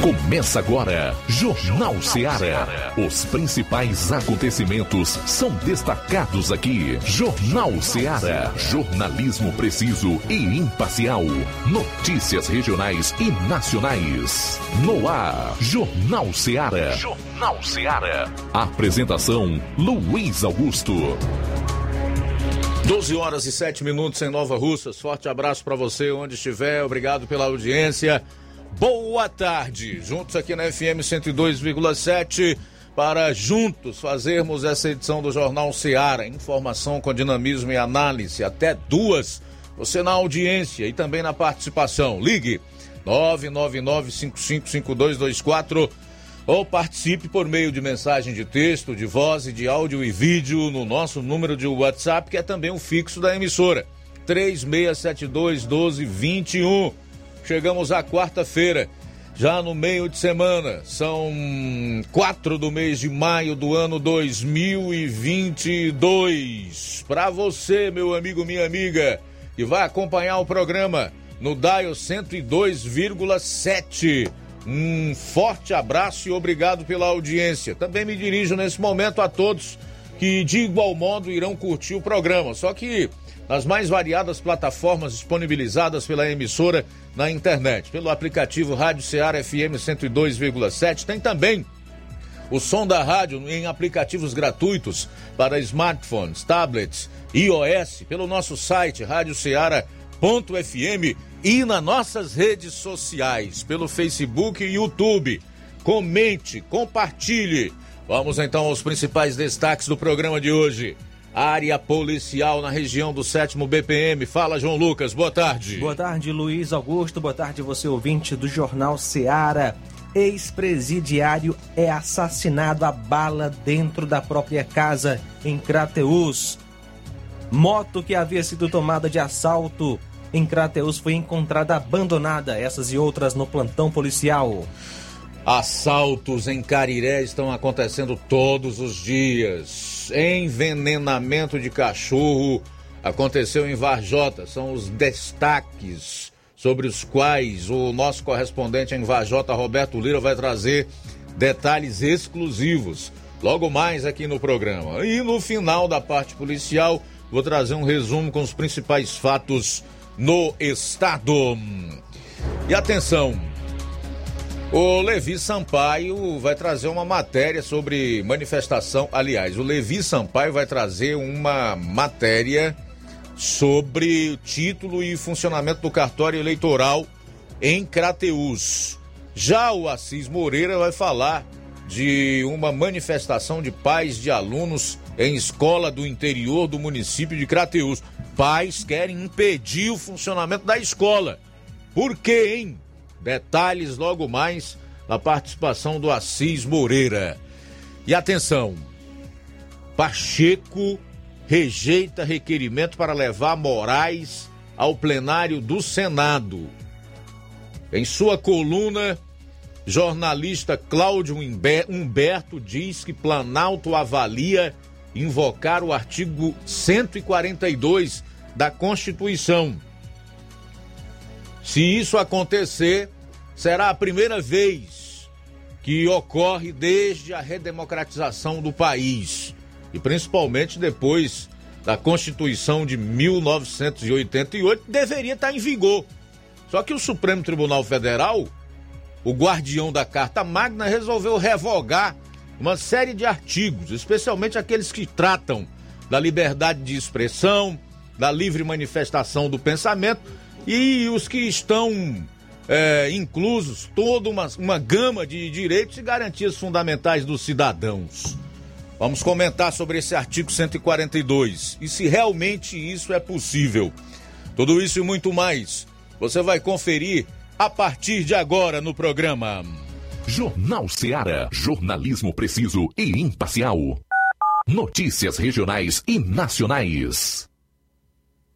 Começa agora, Jornal Seara. Os principais acontecimentos são destacados aqui. Jornal Seara. Jornalismo preciso e imparcial. Notícias regionais e nacionais. No ar, Jornal Seara. Jornal Seara. Apresentação: Luiz Augusto. 12 horas e 7 minutos em Nova Russas. Forte abraço para você onde estiver. Obrigado pela audiência. Boa tarde. Juntos aqui na FM 102,7 para juntos fazermos essa edição do Jornal Seara. Informação com dinamismo e análise. Até duas. Você na audiência e também na participação. Ligue 999-555224 ou participe por meio de mensagem de texto, de voz e de áudio e vídeo no nosso número de WhatsApp, que é também o fixo da emissora. 3672 1221. Chegamos à quarta-feira, já no meio de semana. São quatro do mês de maio do ano 2022. Para você, meu amigo, minha amiga, que vai acompanhar o programa no Dial 102,7. Um forte abraço e obrigado pela audiência. Também me dirijo nesse momento a todos que, de igual modo, irão curtir o programa. Só que nas mais variadas plataformas disponibilizadas pela emissora na internet, pelo aplicativo Rádio Ceará FM 102,7. Tem também o som da rádio em aplicativos gratuitos para smartphones, tablets, iOS, pelo nosso site radioceara.fm e nas nossas redes sociais, pelo Facebook e YouTube. Comente, compartilhe. Vamos então aos principais destaques do programa de hoje área policial na região do 7 BPM. Fala, João Lucas, boa tarde. Boa tarde, Luiz Augusto. Boa tarde, você ouvinte do Jornal Seara. Ex-presidiário é assassinado a bala dentro da própria casa em Crateus. Moto que havia sido tomada de assalto em Crateus foi encontrada abandonada. Essas e outras no plantão policial. Assaltos em Cariré estão acontecendo todos os dias. Envenenamento de cachorro aconteceu em Varjota. São os destaques sobre os quais o nosso correspondente em Varjota, Roberto Lira, vai trazer detalhes exclusivos logo mais aqui no programa. E no final da parte policial, vou trazer um resumo com os principais fatos no estado. E atenção, o Levi Sampaio vai trazer uma matéria sobre manifestação. Aliás, o Levi Sampaio vai trazer uma matéria sobre o título e funcionamento do cartório eleitoral em Crateus. Já o Assis Moreira vai falar de uma manifestação de pais de alunos em escola do interior do município de Crateus. Pais querem impedir o funcionamento da escola. Por quê, hein? Detalhes logo mais na participação do Assis Moreira. E atenção, Pacheco rejeita requerimento para levar Moraes ao plenário do Senado. Em sua coluna, jornalista Cláudio Humberto diz que Planalto avalia invocar o artigo 142 da Constituição se isso acontecer, será a primeira vez que ocorre desde a redemocratização do país e principalmente depois da Constituição de 1988, deveria estar em vigor. Só que o Supremo Tribunal Federal, o guardião da Carta Magna, resolveu revogar uma série de artigos, especialmente aqueles que tratam da liberdade de expressão, da livre manifestação do pensamento e os que estão é, inclusos toda uma, uma gama de direitos e garantias fundamentais dos cidadãos. Vamos comentar sobre esse artigo 142 e se realmente isso é possível. Tudo isso e muito mais você vai conferir a partir de agora no programa. Jornal Seara. Jornalismo preciso e imparcial. Notícias regionais e nacionais.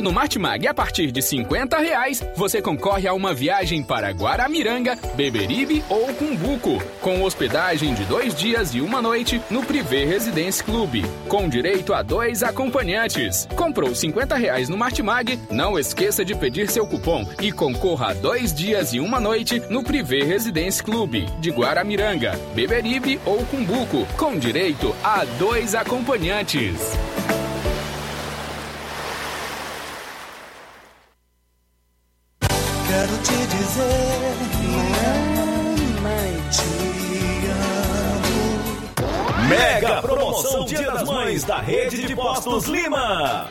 Comprando no Martimag a partir de 50 reais, você concorre a uma viagem para Guaramiranga, Beberibe ou Cumbuco, com hospedagem de dois dias e uma noite no Privé Residence Club, com direito a dois acompanhantes. Comprou 50 reais no Martimag? Não esqueça de pedir seu cupom e concorra a dois dias e uma noite no Privé Residence Club, de Guaramiranga, Beberibe ou Cumbuco, com direito a dois acompanhantes. Quero te dizer, mamãe, te amo. Mega promoção Dia das Mães da Rede de Postos Lima.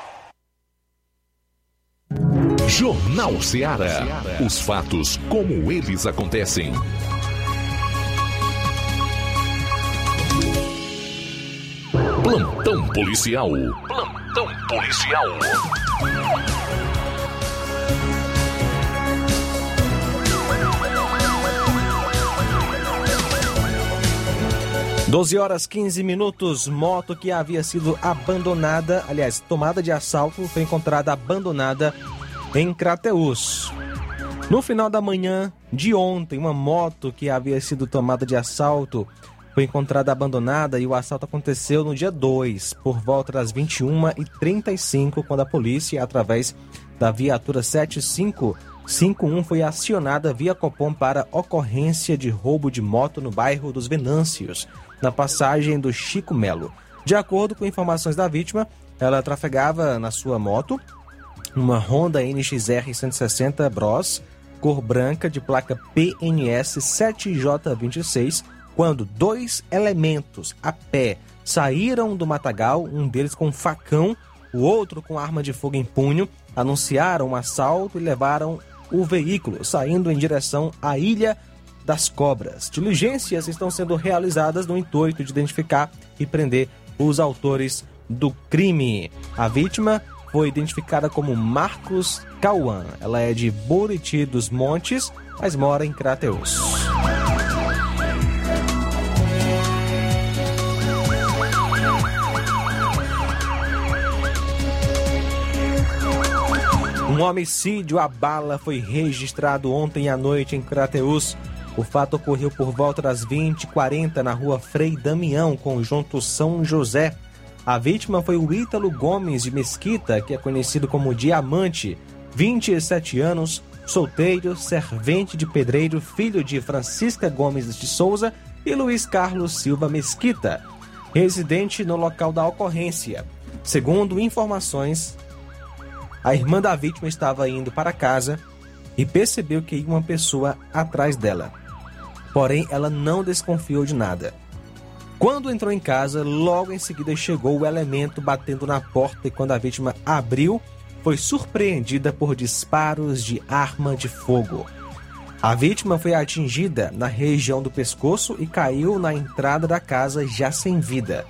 Jornal Ceará. Os fatos como eles acontecem. Plantão policial. Plantão policial. 12 horas 15 minutos. Moto que havia sido abandonada, aliás, tomada de assalto, foi encontrada abandonada em Crateus. No final da manhã de ontem, uma moto que havia sido tomada de assalto foi encontrada abandonada e o assalto aconteceu no dia 2, por volta das 21h35, quando a polícia, através da viatura 7551, foi acionada via Copom para ocorrência de roubo de moto no bairro dos Venâncios, na passagem do Chico Melo. De acordo com informações da vítima, ela trafegava na sua moto, uma Honda NXR 160 Bros, cor branca de placa PNS 7J26, quando dois elementos a pé saíram do matagal, um deles com facão, o outro com arma de fogo em punho, anunciaram um assalto e levaram o veículo, saindo em direção à Ilha das Cobras. Diligências estão sendo realizadas no intuito de identificar e prender os autores do crime. A vítima foi identificada como Marcos Cauã. Ela é de Buriti dos Montes, mas mora em Crateus. Um homicídio à bala foi registrado ontem à noite em Crateus. O fato ocorreu por volta das 20h40 na rua Frei Damião, conjunto São José. A vítima foi o Ítalo Gomes de Mesquita, que é conhecido como Diamante, 27 anos, solteiro, servente de pedreiro, filho de Francisca Gomes de Souza e Luiz Carlos Silva Mesquita, residente no local da ocorrência. Segundo informações, a irmã da vítima estava indo para casa e percebeu que ia uma pessoa atrás dela. Porém, ela não desconfiou de nada. Quando entrou em casa, logo em seguida chegou o elemento batendo na porta e quando a vítima abriu, foi surpreendida por disparos de arma de fogo. A vítima foi atingida na região do pescoço e caiu na entrada da casa já sem vida.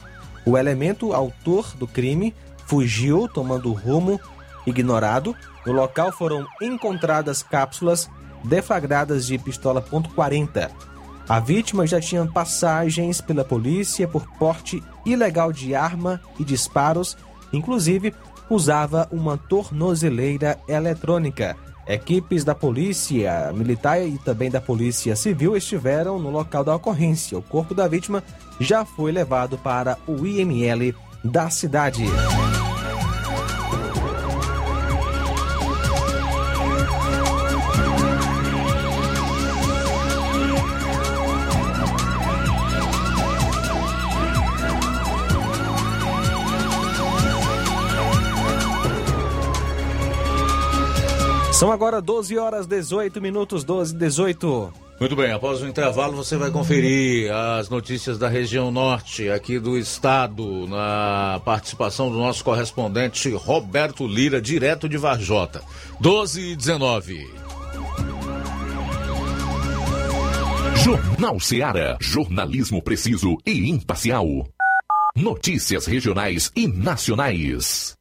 O elemento autor do crime fugiu tomando rumo ignorado. No local foram encontradas cápsulas deflagradas de pistola .40. A vítima já tinha passagens pela polícia por porte ilegal de arma e disparos, inclusive usava uma tornozeleira eletrônica. Equipes da polícia militar e também da polícia civil estiveram no local da ocorrência. O corpo da vítima já foi levado para o IML da cidade. São agora 12 horas 18 minutos, 12 18. Muito bem, após o intervalo você vai conferir as notícias da região norte aqui do estado, na participação do nosso correspondente Roberto Lira, direto de Varjota. 12 e 19. Jornal Seara. Jornalismo preciso e imparcial. Notícias regionais e nacionais.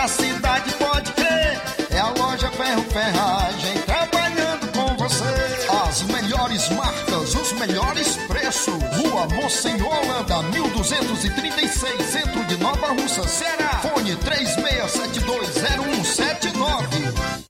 da cidade, pode crer. É a loja Ferro Ferragem trabalhando com você. As melhores marcas, os melhores preços. Rua Monsenhor Holanda, 1236, centro de Nova Russa, Ceará. Fone 36720179.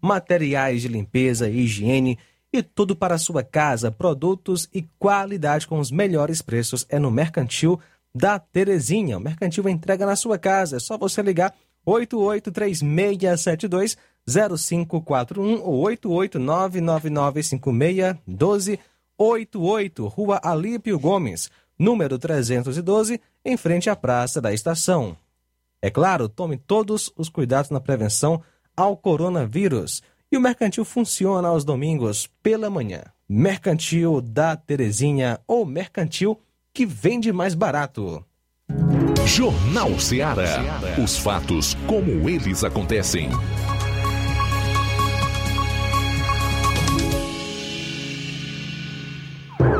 materiais de limpeza e higiene e tudo para sua casa, produtos e qualidade com os melhores preços é no Mercantil da Terezinha. O Mercantil entrega na sua casa, é só você ligar 883672 0541 ou 889995612 88, Rua Alípio Gomes, número 312, em frente à Praça da Estação. É claro, tome todos os cuidados na prevenção ao coronavírus. E o mercantil funciona aos domingos pela manhã. Mercantil da Terezinha ou mercantil que vende mais barato. Jornal Ceará. Os fatos como eles acontecem.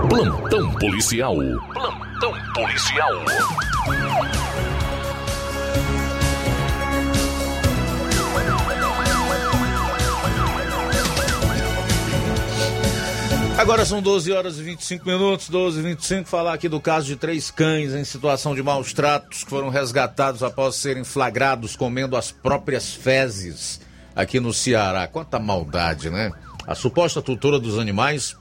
Plantão policial. Plantão policial. Agora são 12 horas e 25 minutos, 12 e 25. Falar aqui do caso de três cães em situação de maus tratos que foram resgatados após serem flagrados comendo as próprias fezes aqui no Ceará. Quanta maldade, né? A suposta tutora dos animais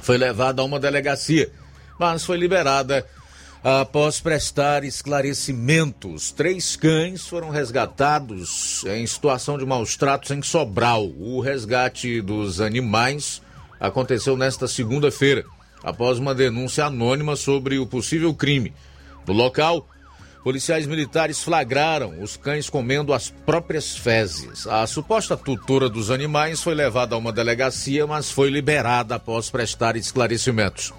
foi levada a uma delegacia. mas foi liberada após prestar esclarecimentos. Três cães foram resgatados em situação de maus tratos em Sobral. O resgate dos animais aconteceu nesta segunda-feira, após uma denúncia anônima sobre o possível crime. No local, policiais militares flagraram os cães comendo as próprias fezes. A suposta tutora dos animais foi levada a uma delegacia, mas foi liberada após prestar esclarecimentos.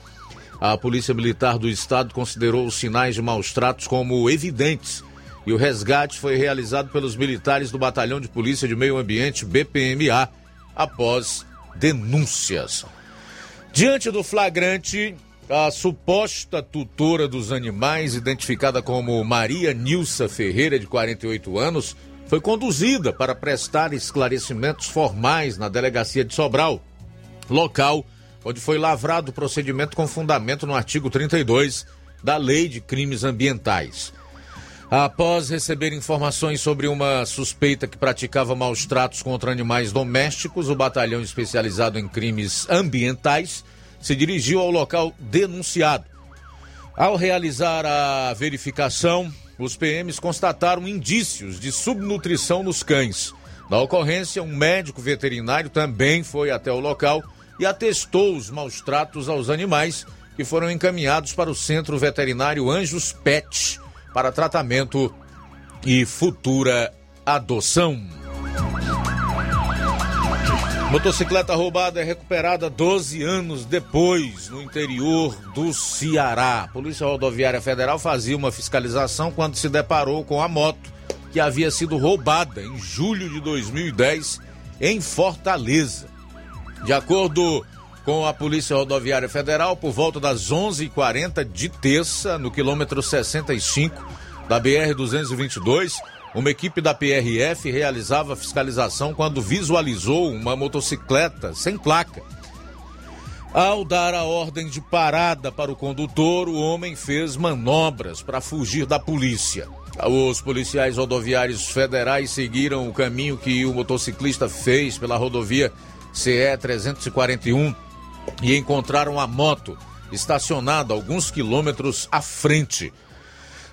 A Polícia Militar do Estado considerou os sinais de maus tratos como evidentes e o resgate foi realizado pelos militares do Batalhão de Polícia de Meio Ambiente, BPMA, após denúncias. Diante do flagrante, a suposta tutora dos animais, identificada como Maria Nilsa Ferreira, de 48 anos, foi conduzida para prestar esclarecimentos formais na delegacia de Sobral, local onde foi lavrado o procedimento com fundamento no artigo 32 da Lei de Crimes Ambientais. Após receber informações sobre uma suspeita que praticava maus tratos contra animais domésticos, o batalhão especializado em crimes ambientais se dirigiu ao local denunciado. Ao realizar a verificação, os PMs constataram indícios de subnutrição nos cães. Na ocorrência, um médico veterinário também foi até o local e atestou os maus tratos aos animais que foram encaminhados para o Centro Veterinário Anjos Pet para tratamento e futura adoção. Motocicleta roubada é recuperada 12 anos depois no interior do Ceará. A Polícia Rodoviária Federal fazia uma fiscalização quando se deparou com a moto que havia sido roubada em julho de 2010 em Fortaleza. De acordo com a Polícia Rodoviária Federal, por volta das 11h40 de terça, no quilômetro 65 da BR-222, uma equipe da PRF realizava fiscalização quando visualizou uma motocicleta sem placa. Ao dar a ordem de parada para o condutor, o homem fez manobras para fugir da polícia. Os policiais rodoviários federais seguiram o caminho que o motociclista fez pela rodovia CE 341 e encontraram a moto estacionada alguns quilômetros à frente.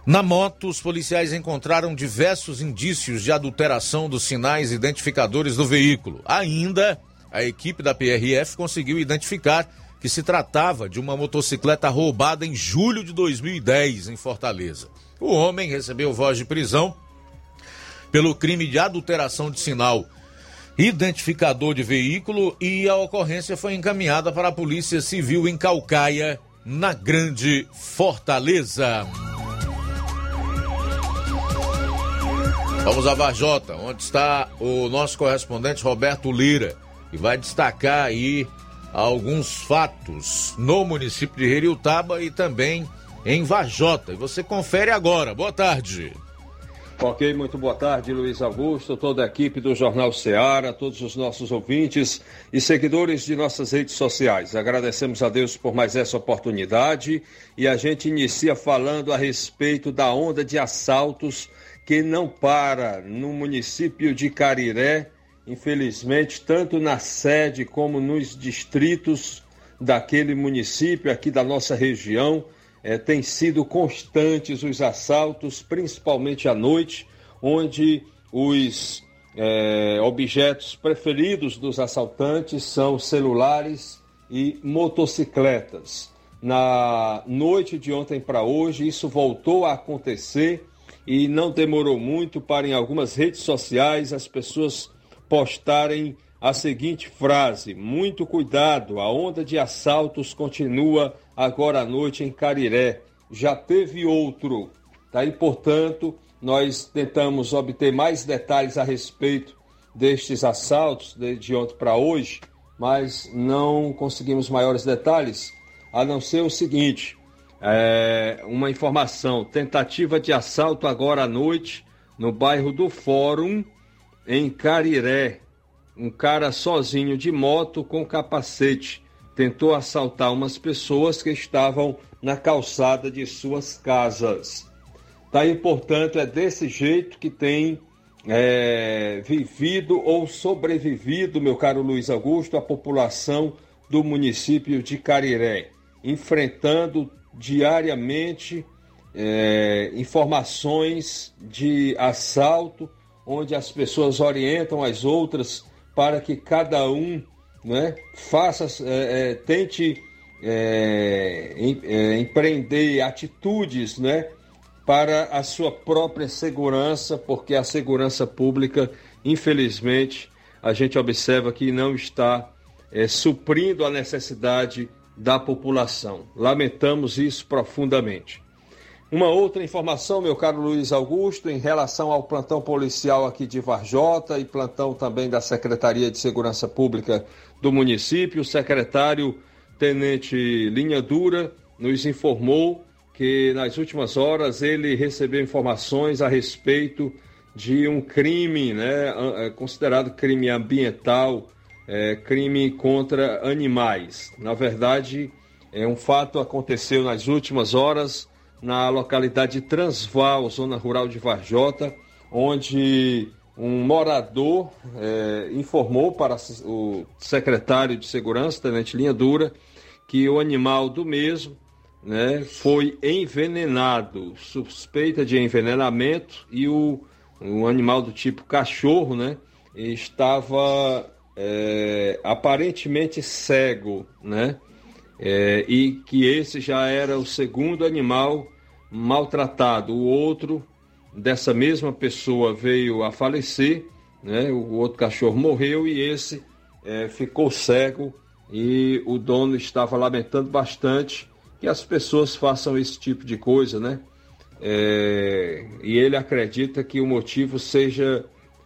Na moto, os policiais encontraram diversos indícios de adulteração dos sinais identificadores do veículo. Ainda, a equipe da PRF conseguiu identificar que se tratava de uma motocicleta roubada em julho de 2010 em Fortaleza. O homem recebeu voz de prisão pelo crime de adulteração de sinal identificador de veículo e a ocorrência foi encaminhada para a Polícia Civil em Calcaia, na Grande Fortaleza. Vamos a Varjota, onde está o nosso correspondente Roberto Lira, que vai destacar aí alguns fatos no município de Heriutaba e também em Varjota. E você confere agora. Boa tarde. Ok, muito boa tarde, Luiz Augusto, toda a equipe do Jornal Ceará, todos os nossos ouvintes e seguidores de nossas redes sociais. Agradecemos a Deus por mais essa oportunidade e a gente inicia falando a respeito da onda de assaltos que não para no município de Cariré, infelizmente, tanto na sede como nos distritos daquele município aqui da nossa região é, têm sido constantes os assaltos, principalmente à noite, onde os é, objetos preferidos dos assaltantes são celulares e motocicletas. Na noite de ontem para hoje, isso voltou a acontecer e não demorou muito para, em algumas redes sociais, as pessoas postarem a seguinte frase: Muito cuidado, a onda de assaltos continua agora à noite em Cariré. Já teve outro. Tá portanto, nós tentamos obter mais detalhes a respeito destes assaltos de ontem para hoje, mas não conseguimos maiores detalhes, a não ser o seguinte: é, uma informação: tentativa de assalto agora à noite no bairro do Fórum, em Cariré um cara sozinho de moto com capacete tentou assaltar umas pessoas que estavam na calçada de suas casas. Daí, portanto, é desse jeito que tem é, vivido ou sobrevivido, meu caro Luiz Augusto, a população do município de Cariré. enfrentando diariamente é, informações de assalto, onde as pessoas orientam as outras para que cada um né, faça, é, é, tente é, em, é, empreender atitudes né, para a sua própria segurança, porque a segurança pública, infelizmente, a gente observa que não está é, suprindo a necessidade da população. Lamentamos isso profundamente. Uma outra informação, meu caro Luiz Augusto, em relação ao plantão policial aqui de Varjota e plantão também da Secretaria de Segurança Pública do município, o secretário Tenente Linha Dura nos informou que nas últimas horas ele recebeu informações a respeito de um crime, né, é considerado crime ambiental, é, crime contra animais. Na verdade, é um fato aconteceu nas últimas horas na localidade de Transval, zona rural de Varjota, onde um morador é, informou para o secretário de segurança, Tenente Linha Dura, que o animal do mesmo né, foi envenenado, suspeita de envenenamento, e o, o animal do tipo cachorro né, estava é, aparentemente cego, né? É, e que esse já era o segundo animal maltratado. O outro dessa mesma pessoa veio a falecer, né? O outro cachorro morreu e esse é, ficou cego e o dono estava lamentando bastante que as pessoas façam esse tipo de coisa, né? É, e ele acredita que o motivo seja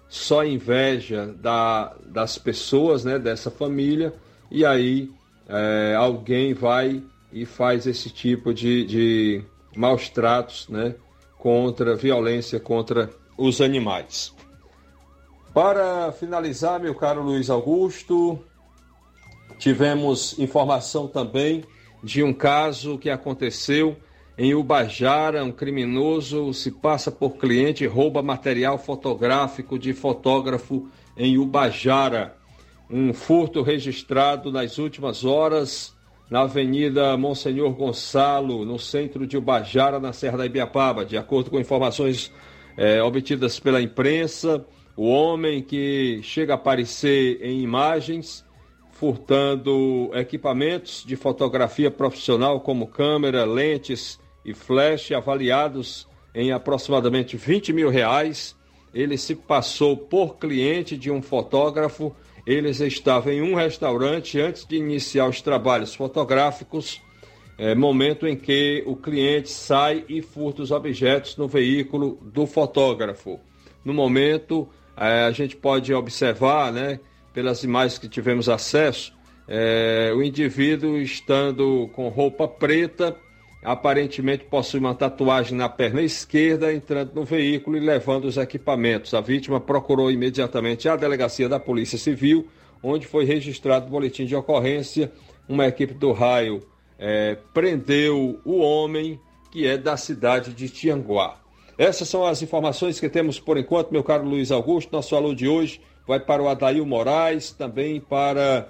só inveja da, das pessoas, né, dessa família, e aí é, alguém vai e faz esse tipo de, de maus tratos, né, contra violência contra os animais. Para finalizar, meu caro Luiz Augusto, tivemos informação também de um caso que aconteceu em Ubajara, um criminoso se passa por cliente e rouba material fotográfico de fotógrafo em Ubajara. Um furto registrado nas últimas horas na Avenida Monsenhor Gonçalo, no centro de Ubajara, na Serra da Ibiapaba. De acordo com informações é, obtidas pela imprensa, o homem que chega a aparecer em imagens furtando equipamentos de fotografia profissional como câmera, lentes e flash avaliados em aproximadamente 20 mil reais. Ele se passou por cliente de um fotógrafo. Eles estavam em um restaurante antes de iniciar os trabalhos fotográficos, é, momento em que o cliente sai e furta os objetos no veículo do fotógrafo. No momento, é, a gente pode observar, né, pelas imagens que tivemos acesso, é, o indivíduo estando com roupa preta aparentemente possui uma tatuagem na perna esquerda, entrando no veículo e levando os equipamentos. A vítima procurou imediatamente a delegacia da Polícia Civil, onde foi registrado o boletim de ocorrência. Uma equipe do raio é, prendeu o homem, que é da cidade de Tianguá. Essas são as informações que temos por enquanto, meu caro Luiz Augusto. Nosso alô de hoje vai para o Adail Moraes, também para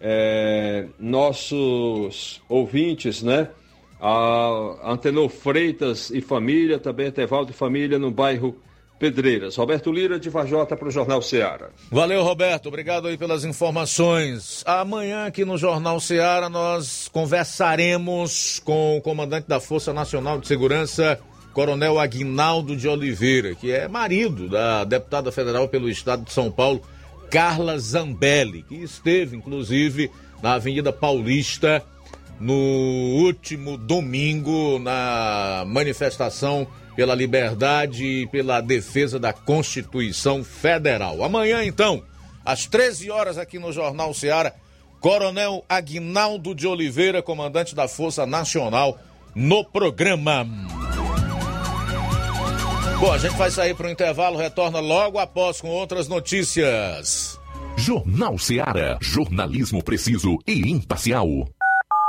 é, nossos ouvintes, né? A Antenor Freitas e família, também Etevaldo e família no bairro Pedreiras. Roberto Lira de Vajota para o Jornal Ceará. Valeu, Roberto. Obrigado aí pelas informações. Amanhã aqui no Jornal Ceará nós conversaremos com o comandante da Força Nacional de Segurança, Coronel Aguinaldo de Oliveira, que é marido da deputada federal pelo estado de São Paulo, Carla Zambelli, que esteve inclusive na Avenida Paulista no último domingo na manifestação pela liberdade e pela defesa da Constituição Federal. Amanhã, então, às 13 horas aqui no Jornal Ceará, Coronel Aguinaldo de Oliveira, comandante da Força Nacional, no programa. Bom, a gente vai sair para o intervalo, retorna logo após com outras notícias. Jornal Ceará, jornalismo preciso e imparcial.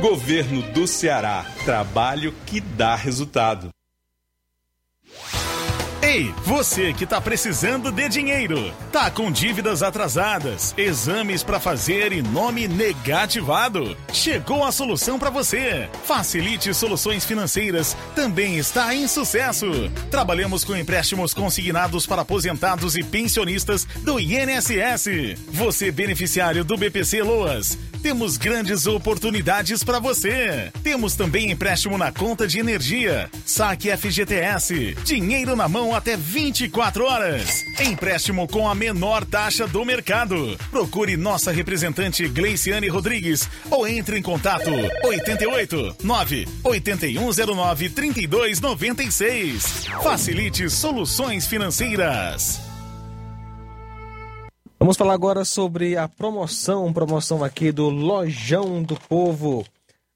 Governo do Ceará. Trabalho que dá resultado. Ei, você que tá precisando de dinheiro, tá com dívidas atrasadas, exames para fazer e nome negativado. Chegou a solução para você. Facilite Soluções Financeiras também está em sucesso. Trabalhamos com empréstimos consignados para aposentados e pensionistas do INSS. Você beneficiário do BPC Loas, temos grandes oportunidades para você. Temos também empréstimo na conta de energia, saque FGTS, dinheiro na mão até 24 horas. Empréstimo com a menor taxa do mercado. Procure nossa representante Gleiciane Rodrigues ou entre em contato 88 9 8109 3296. Facilite soluções financeiras. Vamos falar agora sobre a promoção, promoção aqui do Lojão do Povo.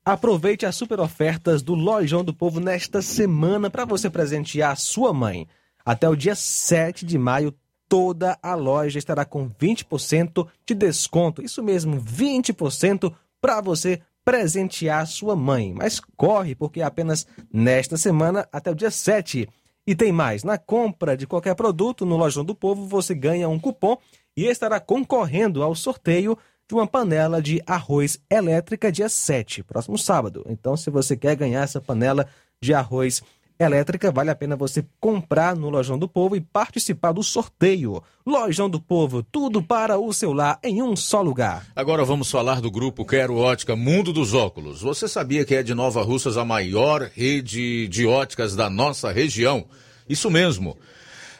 Aproveite as super ofertas do Lojão do Povo nesta semana para você presentear a sua mãe. Até o dia 7 de maio, toda a loja estará com 20% de desconto. Isso mesmo, 20% para você presentear sua mãe. Mas corre, porque é apenas nesta semana até o dia 7. E tem mais, na compra de qualquer produto no Lojão do Povo, você ganha um cupom e estará concorrendo ao sorteio de uma panela de arroz elétrica dia 7, próximo sábado. Então, se você quer ganhar essa panela de arroz elétrica, vale a pena você comprar no Lojão do Povo e participar do sorteio. Lojão do Povo, tudo para o seu lar em um só lugar. Agora vamos falar do grupo Quero Ótica Mundo dos Óculos. Você sabia que é de Nova Russas a maior rede de óticas da nossa região? Isso mesmo.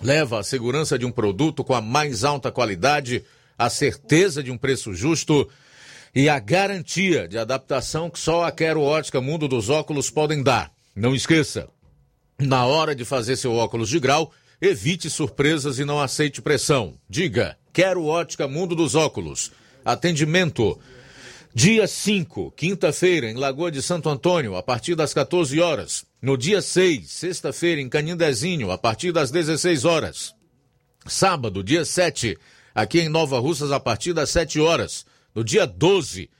leva a segurança de um produto com a mais alta qualidade, a certeza de um preço justo e a garantia de adaptação que só a Quero Ótica Mundo dos Óculos podem dar. Não esqueça, na hora de fazer seu óculos de grau, evite surpresas e não aceite pressão. Diga, Quero Ótica Mundo dos Óculos. Atendimento Dia 5, quinta-feira, em Lagoa de Santo Antônio, a partir das 14 horas. No dia 6, sexta-feira, em Canindezinho, a partir das 16 horas. Sábado, dia 7, aqui em Nova Russas, a partir das 7 horas. No dia 12,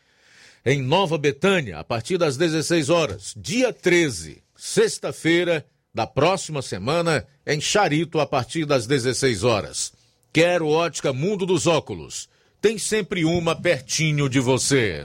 em Nova Betânia, a partir das 16 horas. Dia 13, sexta-feira da próxima semana, em Charito, a partir das 16 horas. Quero ótica Mundo dos Óculos tem sempre uma pertinho de você.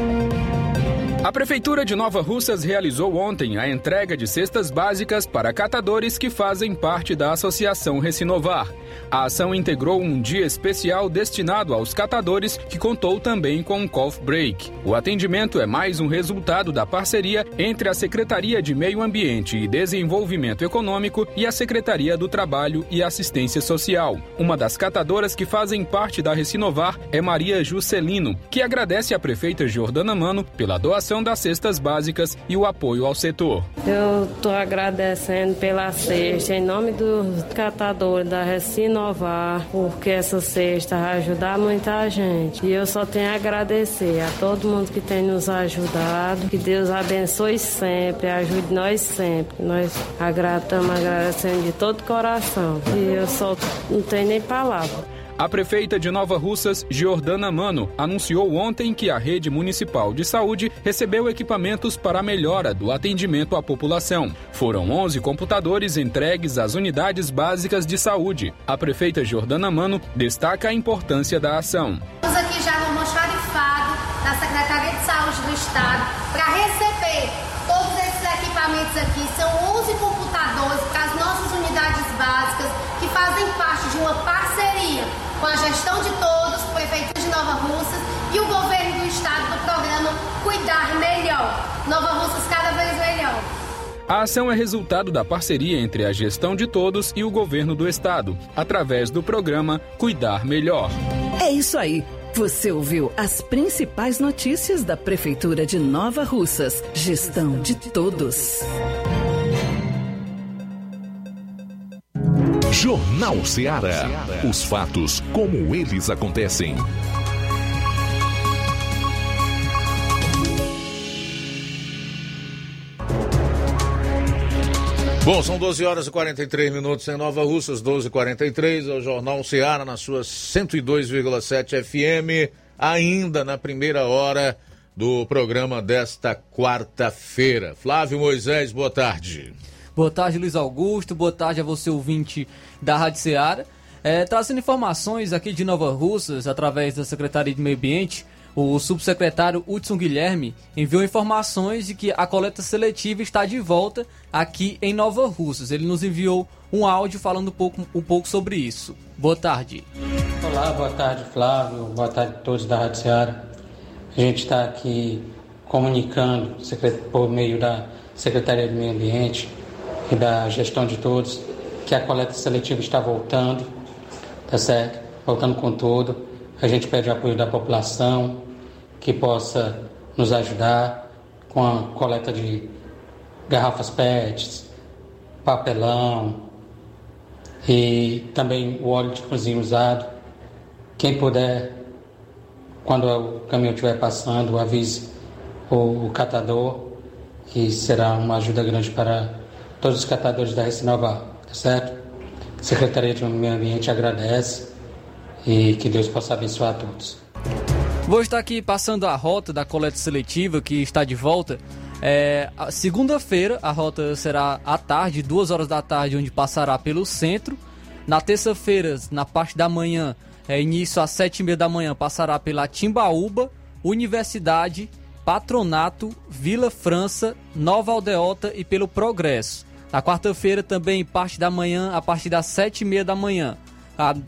A Prefeitura de Nova Russas realizou ontem a entrega de cestas básicas para catadores que fazem parte da Associação Recinovar. A ação integrou um dia especial destinado aos catadores, que contou também com um coffee break. O atendimento é mais um resultado da parceria entre a Secretaria de Meio Ambiente e Desenvolvimento Econômico e a Secretaria do Trabalho e Assistência Social. Uma das catadoras que fazem parte da Recinovar é Maria Juscelino, que agradece à prefeita Jordana Mano pela doação das cestas básicas e o apoio ao setor. Eu estou agradecendo pela cesta em nome dos catadores da Recinovar, porque essa cesta vai ajudar muita gente. E eu só tenho a agradecer a todo mundo que tem nos ajudado. Que Deus abençoe sempre, ajude nós sempre. Nós estamos agradecendo de todo coração. E eu só não tenho nem palavra. A prefeita de Nova Russas, Giordana Mano, anunciou ontem que a rede municipal de saúde recebeu equipamentos para a melhora do atendimento à população. Foram 11 computadores entregues às unidades básicas de saúde. A prefeita Giordana Mano destaca a importância da ação. Estamos aqui já no almoxarifado da Secretaria de Saúde do Estado para receber todos esses equipamentos aqui. São 11 computadores para as nossas unidades básicas que fazem parte de uma parceria com a gestão de todos, prefeitura de Nova Russas e o governo do estado do programa Cuidar Melhor. Nova Russas cada vez melhor. A ação é resultado da parceria entre a gestão de todos e o governo do estado, através do programa Cuidar Melhor. É isso aí. Você ouviu as principais notícias da Prefeitura de Nova Russas. Gestão de todos. Jornal Ceará. Os fatos como eles acontecem. Bom, são 12 horas e 43 minutos em Nova Russas, 12 h 43 é o Jornal Ceará na sua 102,7 FM, ainda na primeira hora do programa desta quarta-feira. Flávio Moisés, boa tarde. Boa tarde, Luiz Augusto. Boa tarde a você, ouvinte da Rádio Ceará. É, trazendo informações aqui de Nova Russas, através da Secretaria de Meio Ambiente, o subsecretário Hudson Guilherme enviou informações de que a coleta seletiva está de volta aqui em Nova Russas. Ele nos enviou um áudio falando um pouco, um pouco sobre isso. Boa tarde. Olá, boa tarde, Flávio. Boa tarde a todos da Rádio Ceará. A gente está aqui comunicando por meio da Secretaria de Meio Ambiente e da gestão de todos que a coleta seletiva está voltando, tá certo? Voltando com tudo. A gente pede o apoio da população que possa nos ajudar com a coleta de garrafas PETs, papelão e também o óleo de cozinha usado. Quem puder, quando o caminhão estiver passando, avise o, catador, que será uma ajuda grande para todos os catadores da Recinovar, tá certo? A Secretaria de Meio Ambiente agradece e que Deus possa abençoar a todos. Vou estar aqui passando a rota da coleta seletiva que está de volta. É, Segunda-feira a rota será à tarde, duas horas da tarde, onde passará pelo centro. Na terça-feira, na parte da manhã, é, início às sete e meia da manhã, passará pela Timbaúba, Universidade, Patronato, Vila França, Nova Aldeota e pelo Progresso. Na quarta-feira também, parte da manhã, a partir das sete e meia da manhã,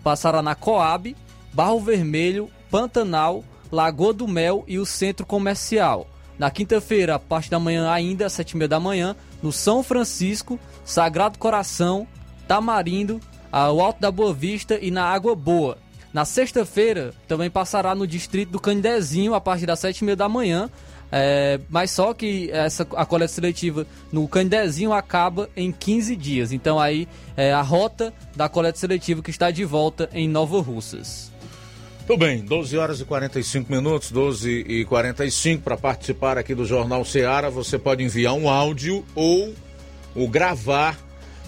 passará na Coab, Barro Vermelho, Pantanal, Lagoa do Mel e o Centro Comercial. Na quinta-feira, a parte da manhã ainda, às sete e meia da manhã, no São Francisco, Sagrado Coração, Tamarindo, o Alto da Boa Vista e na Água Boa. Na sexta-feira, também passará no distrito do Candezinho, a partir das sete e meia da manhã, é, mas só que essa, a coleta seletiva no Candezinho acaba em 15 dias. Então aí é a rota da coleta seletiva que está de volta em Nova Russas. Tudo bem, 12 horas e 45 minutos, 12 e 45 para participar aqui do Jornal Seara, você pode enviar um áudio ou o gravar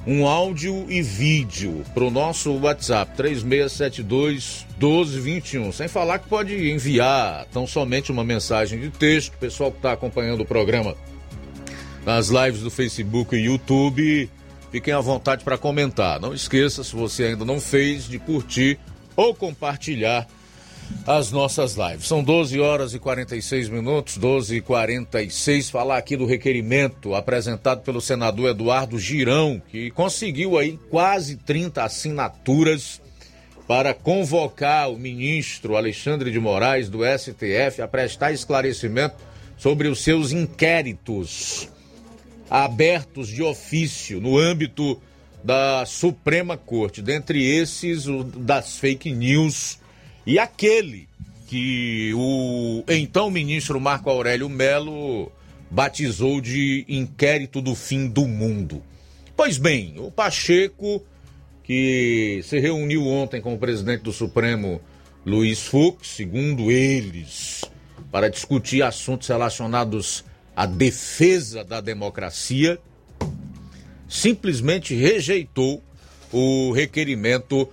um áudio e vídeo para o nosso WhatsApp 3672 1221. Sem falar que pode enviar tão somente uma mensagem de texto. O pessoal que está acompanhando o programa nas lives do Facebook e YouTube, fiquem à vontade para comentar. Não esqueça, se você ainda não fez, de curtir ou compartilhar as nossas lives. São 12 horas e 46 minutos, 12 e 46. Falar aqui do requerimento apresentado pelo senador Eduardo Girão, que conseguiu aí quase 30 assinaturas para convocar o ministro Alexandre de Moraes do STF a prestar esclarecimento sobre os seus inquéritos abertos de ofício no âmbito da Suprema Corte, dentre esses o das fake news e aquele que o então ministro Marco Aurélio Melo batizou de inquérito do fim do mundo. Pois bem, o Pacheco, que se reuniu ontem com o presidente do Supremo, Luiz Fux, segundo eles, para discutir assuntos relacionados à defesa da democracia, simplesmente rejeitou o requerimento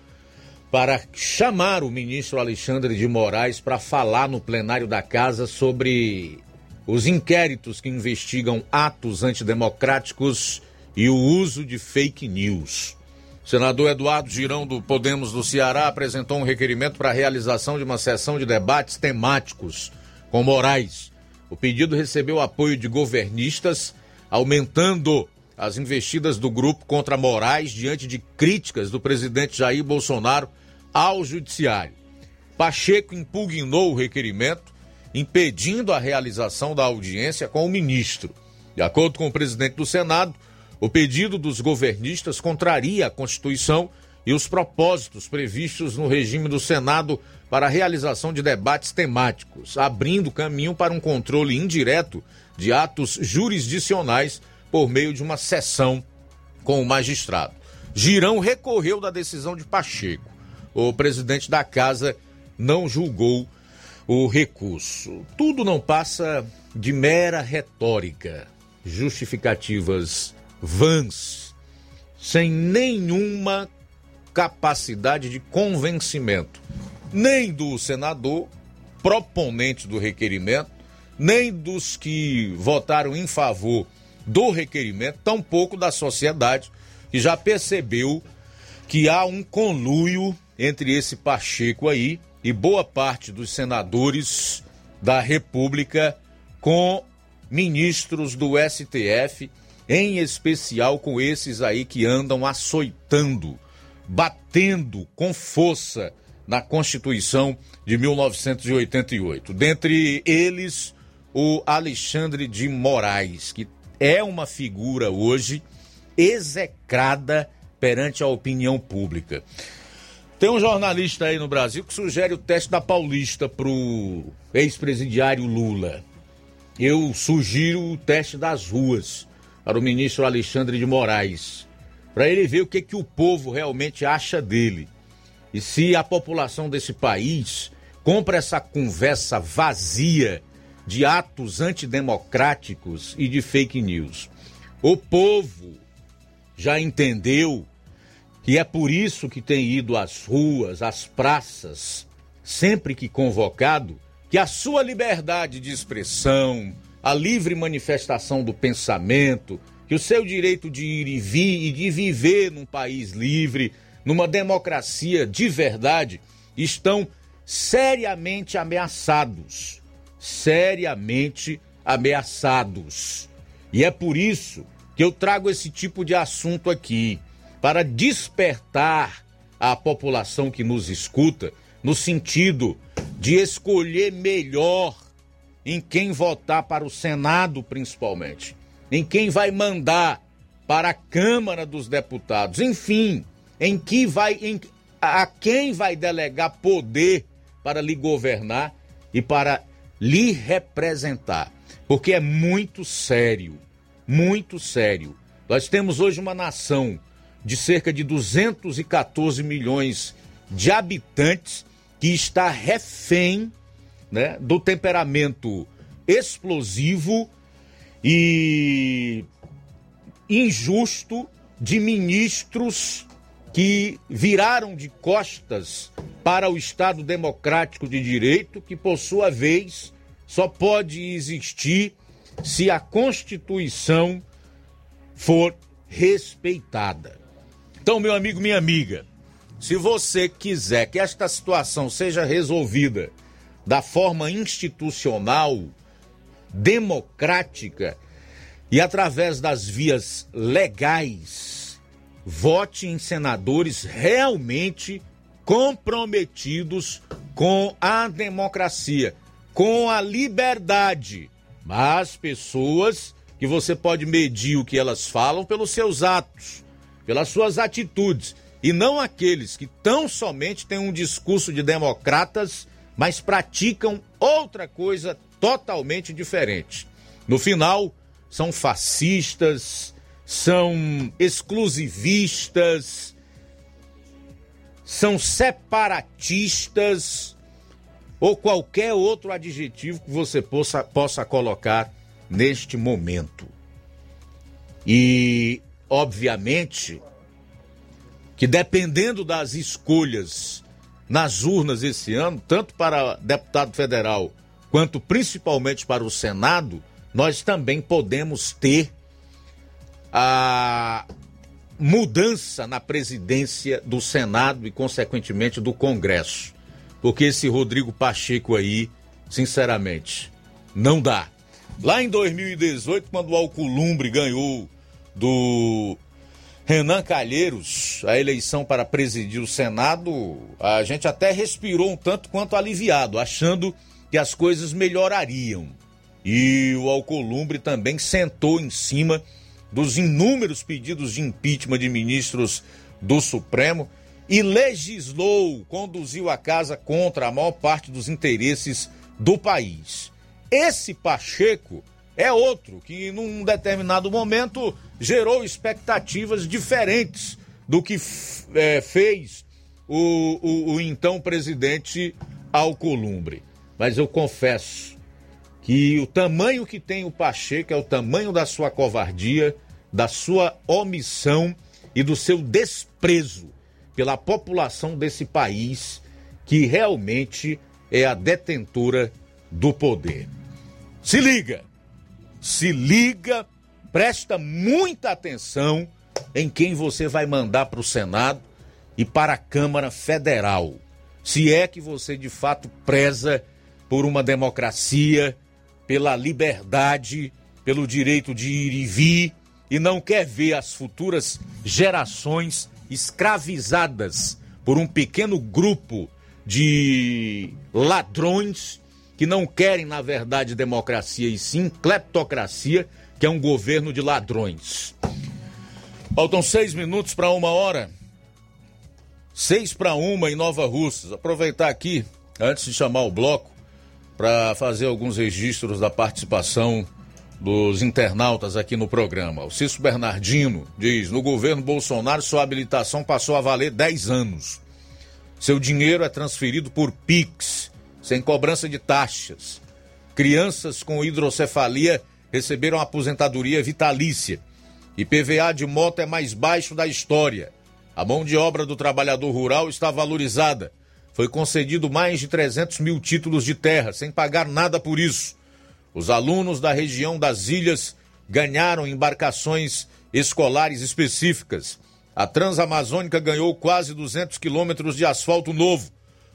para chamar o ministro Alexandre de Moraes para falar no plenário da casa sobre os inquéritos que investigam atos antidemocráticos e o uso de fake news. O senador Eduardo Girão do Podemos do Ceará apresentou um requerimento para a realização de uma sessão de debates temáticos com Moraes. O pedido recebeu apoio de governistas, aumentando as investidas do grupo contra Moraes diante de críticas do presidente Jair Bolsonaro ao Judiciário. Pacheco impugnou o requerimento, impedindo a realização da audiência com o ministro. De acordo com o presidente do Senado, o pedido dos governistas contraria a Constituição e os propósitos previstos no regime do Senado para a realização de debates temáticos, abrindo caminho para um controle indireto de atos jurisdicionais por meio de uma sessão com o magistrado. Girão recorreu da decisão de Pacheco o presidente da casa não julgou o recurso. Tudo não passa de mera retórica, justificativas vãs, sem nenhuma capacidade de convencimento, nem do senador, proponente do requerimento, nem dos que votaram em favor do requerimento, tampouco da sociedade, que já percebeu que há um conluio entre esse Pacheco aí e boa parte dos senadores da República com ministros do STF, em especial com esses aí que andam açoitando, batendo com força na Constituição de 1988. Dentre eles, o Alexandre de Moraes, que é uma figura hoje execrada perante a opinião pública. Tem um jornalista aí no Brasil que sugere o teste da Paulista pro ex-presidiário Lula. Eu sugiro o teste das ruas para o ministro Alexandre de Moraes, para ele ver o que, que o povo realmente acha dele. E se a população desse país compra essa conversa vazia de atos antidemocráticos e de fake news. O povo já entendeu e é por isso que tem ido às ruas, às praças, sempre que convocado, que a sua liberdade de expressão, a livre manifestação do pensamento, que o seu direito de ir e vir e de viver num país livre, numa democracia de verdade, estão seriamente ameaçados. Seriamente ameaçados. E é por isso que eu trago esse tipo de assunto aqui para despertar a população que nos escuta no sentido de escolher melhor em quem votar para o Senado, principalmente, em quem vai mandar para a Câmara dos Deputados, enfim, em que vai em, a quem vai delegar poder para lhe governar e para lhe representar, porque é muito sério, muito sério. Nós temos hoje uma nação de cerca de 214 milhões de habitantes que está refém né, do temperamento explosivo e injusto de ministros que viraram de costas para o Estado Democrático de Direito, que por sua vez só pode existir se a Constituição for respeitada. Então, meu amigo, minha amiga, se você quiser que esta situação seja resolvida da forma institucional, democrática e através das vias legais, vote em senadores realmente comprometidos com a democracia, com a liberdade, mas pessoas que você pode medir o que elas falam pelos seus atos, pelas suas atitudes, e não aqueles que tão somente têm um discurso de democratas, mas praticam outra coisa totalmente diferente. No final, são fascistas, são exclusivistas, são separatistas ou qualquer outro adjetivo que você possa, possa colocar neste momento. E, obviamente, que dependendo das escolhas nas urnas esse ano, tanto para deputado federal quanto principalmente para o Senado, nós também podemos ter a mudança na presidência do Senado e, consequentemente, do Congresso. Porque esse Rodrigo Pacheco aí, sinceramente, não dá. Lá em 2018, quando o Alcolumbre ganhou do Renan Calheiros a eleição para presidir o Senado, a gente até respirou um tanto quanto aliviado, achando que as coisas melhorariam. E o Alcolumbre também sentou em cima dos inúmeros pedidos de impeachment de ministros do Supremo e legislou, conduziu a casa contra a maior parte dos interesses do país. Esse Pacheco é outro que, num determinado momento, gerou expectativas diferentes do que é, fez o, o, o então presidente Alcolumbre. Mas eu confesso que o tamanho que tem o Pacheco é o tamanho da sua covardia, da sua omissão e do seu desprezo pela população desse país que realmente é a detentora do poder. Se liga! Se liga, presta muita atenção em quem você vai mandar para o Senado e para a Câmara Federal. Se é que você de fato preza por uma democracia, pela liberdade, pelo direito de ir e vir e não quer ver as futuras gerações escravizadas por um pequeno grupo de ladrões que não querem, na verdade, democracia e sim cleptocracia, que é um governo de ladrões. Faltam seis minutos para uma hora. Seis para uma em Nova Russas. Aproveitar aqui, antes de chamar o bloco, para fazer alguns registros da participação dos internautas aqui no programa. O Cício Bernardino diz: no governo Bolsonaro, sua habilitação passou a valer 10 anos. Seu dinheiro é transferido por PIX, sem cobrança de taxas. Crianças com hidrocefalia receberam aposentadoria vitalícia. E PVA de moto é mais baixo da história. A mão de obra do trabalhador rural está valorizada. Foi concedido mais de 300 mil títulos de terra, sem pagar nada por isso. Os alunos da região das ilhas ganharam embarcações escolares específicas. A Transamazônica ganhou quase 200 quilômetros de asfalto novo.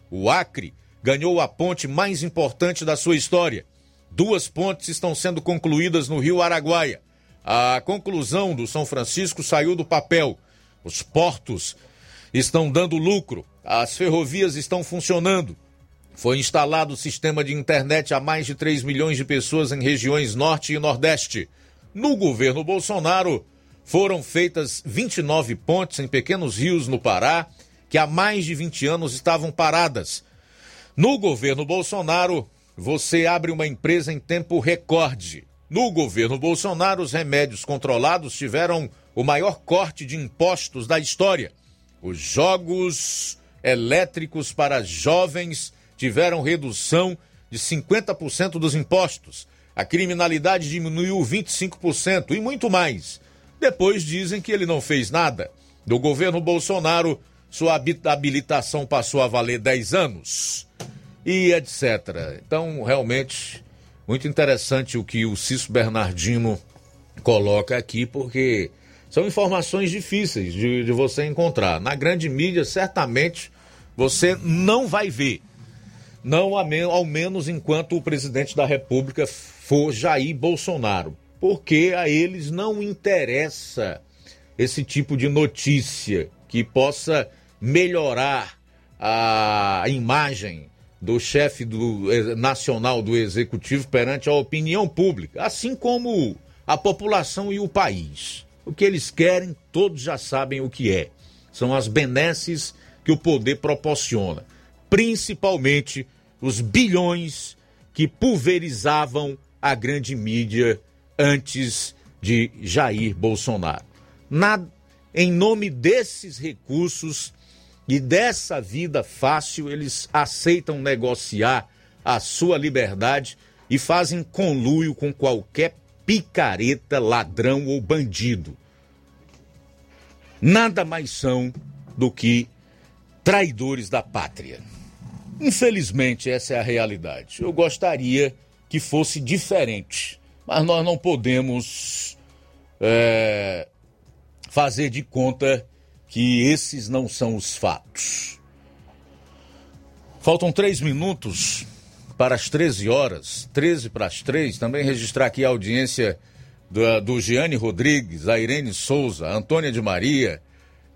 O Acre ganhou a ponte mais importante da sua história. Duas pontes estão sendo concluídas no Rio Araguaia. A conclusão do São Francisco saiu do papel. Os portos estão dando lucro. As ferrovias estão funcionando. Foi instalado o sistema de internet a mais de 3 milhões de pessoas em regiões norte e nordeste. No governo Bolsonaro, foram feitas 29 pontes em pequenos rios no Pará, que há mais de 20 anos estavam paradas. No governo Bolsonaro, você abre uma empresa em tempo recorde. No governo Bolsonaro, os remédios controlados tiveram o maior corte de impostos da história. Os jogos elétricos para jovens tiveram redução de 50% dos impostos. A criminalidade diminuiu 25% e muito mais. Depois dizem que ele não fez nada. Do governo Bolsonaro, sua habilitação passou a valer 10 anos. E etc. Então, realmente, muito interessante o que o Cício Bernardino coloca aqui, porque São informações difíceis de, de você encontrar. Na grande mídia, certamente, você não vai ver. Não ao menos enquanto o presidente da República for Jair Bolsonaro. Porque a eles não interessa esse tipo de notícia que possa melhorar a imagem do chefe do, eh, nacional do executivo perante a opinião pública, assim como a população e o país. O que eles querem, todos já sabem o que é. São as benesses que o poder proporciona, principalmente os bilhões que pulverizavam a grande mídia antes de Jair Bolsonaro. Na, em nome desses recursos e dessa vida fácil, eles aceitam negociar a sua liberdade e fazem conluio com qualquer picareta, ladrão ou bandido. Nada mais são do que traidores da pátria. Infelizmente, essa é a realidade. Eu gostaria que fosse diferente, mas nós não podemos é, fazer de conta que esses não são os fatos. Faltam três minutos para as 13 horas, 13 para as 3. Também registrar aqui a audiência do, do Giane Rodrigues, a Irene Souza, a Antônia de Maria,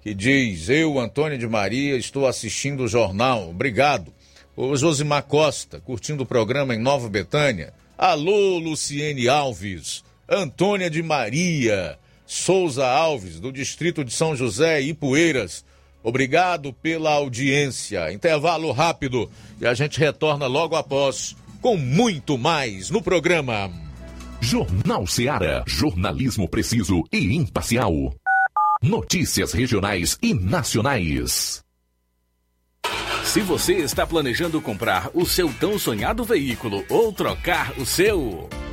que diz: Eu, Antônia de Maria, estou assistindo o jornal. Obrigado. O Josimar Costa, curtindo o programa em Nova Betânia. Alô, Luciene Alves, Antônia de Maria, Souza Alves, do distrito de São José e Poeiras. Obrigado pela audiência. Intervalo rápido e a gente retorna logo após com muito mais no programa. Jornal Seara. Jornalismo preciso e imparcial. Notícias regionais e nacionais. Se você está planejando comprar o seu tão sonhado veículo ou trocar o seu.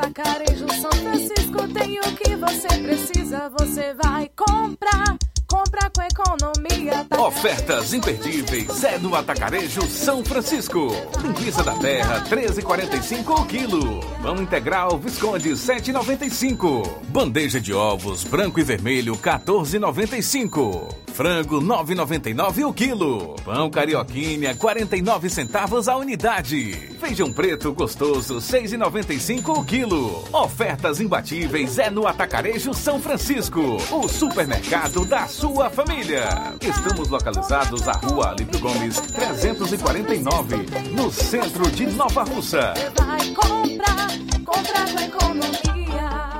Atacarejo São Francisco tem o que você precisa, você vai comprar. Compra com economia. Atacarejo. Ofertas imperdíveis é no Atacarejo São Francisco. Linguiça da Terra 13,45 o quilo. Pão integral Visconde 7,95. Bandeja de ovos branco e vermelho 14,95. Frango 9,99 o quilo. Pão carioquinha 49 centavos a unidade. Feijão preto gostoso 6,95 o quilo. Ofertas imbatíveis é no Atacarejo São Francisco, o supermercado da sua família. Estamos localizados à Rua Alípio Gomes 349, no centro de Nova Russa. Vai comprar, comprar com economia.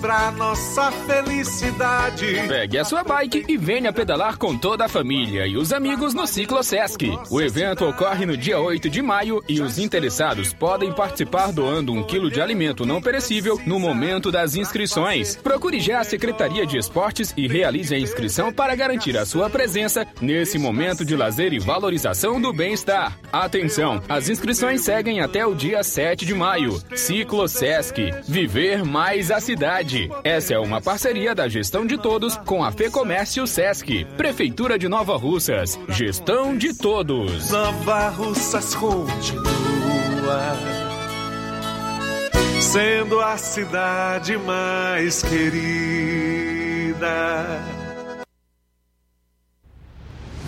pra nossa felicidade. Pegue a sua bike e venha pedalar com toda a família e os amigos no Ciclo Sesc. O evento ocorre no dia 8 de maio e os interessados podem participar doando um quilo de alimento não perecível no momento das inscrições. Procure já a Secretaria de Esportes e realize a inscrição para garantir a sua presença nesse momento de lazer e valorização do bem-estar. Atenção, as inscrições seguem até o dia 7 de maio. Ciclo Sesc. Viver mais a cidade. Essa é uma parceria da Gestão de Todos com a Fê Comércio Sesc. Prefeitura de Nova Russas. Gestão de Todos. Nova Russas continua sendo a cidade mais querida.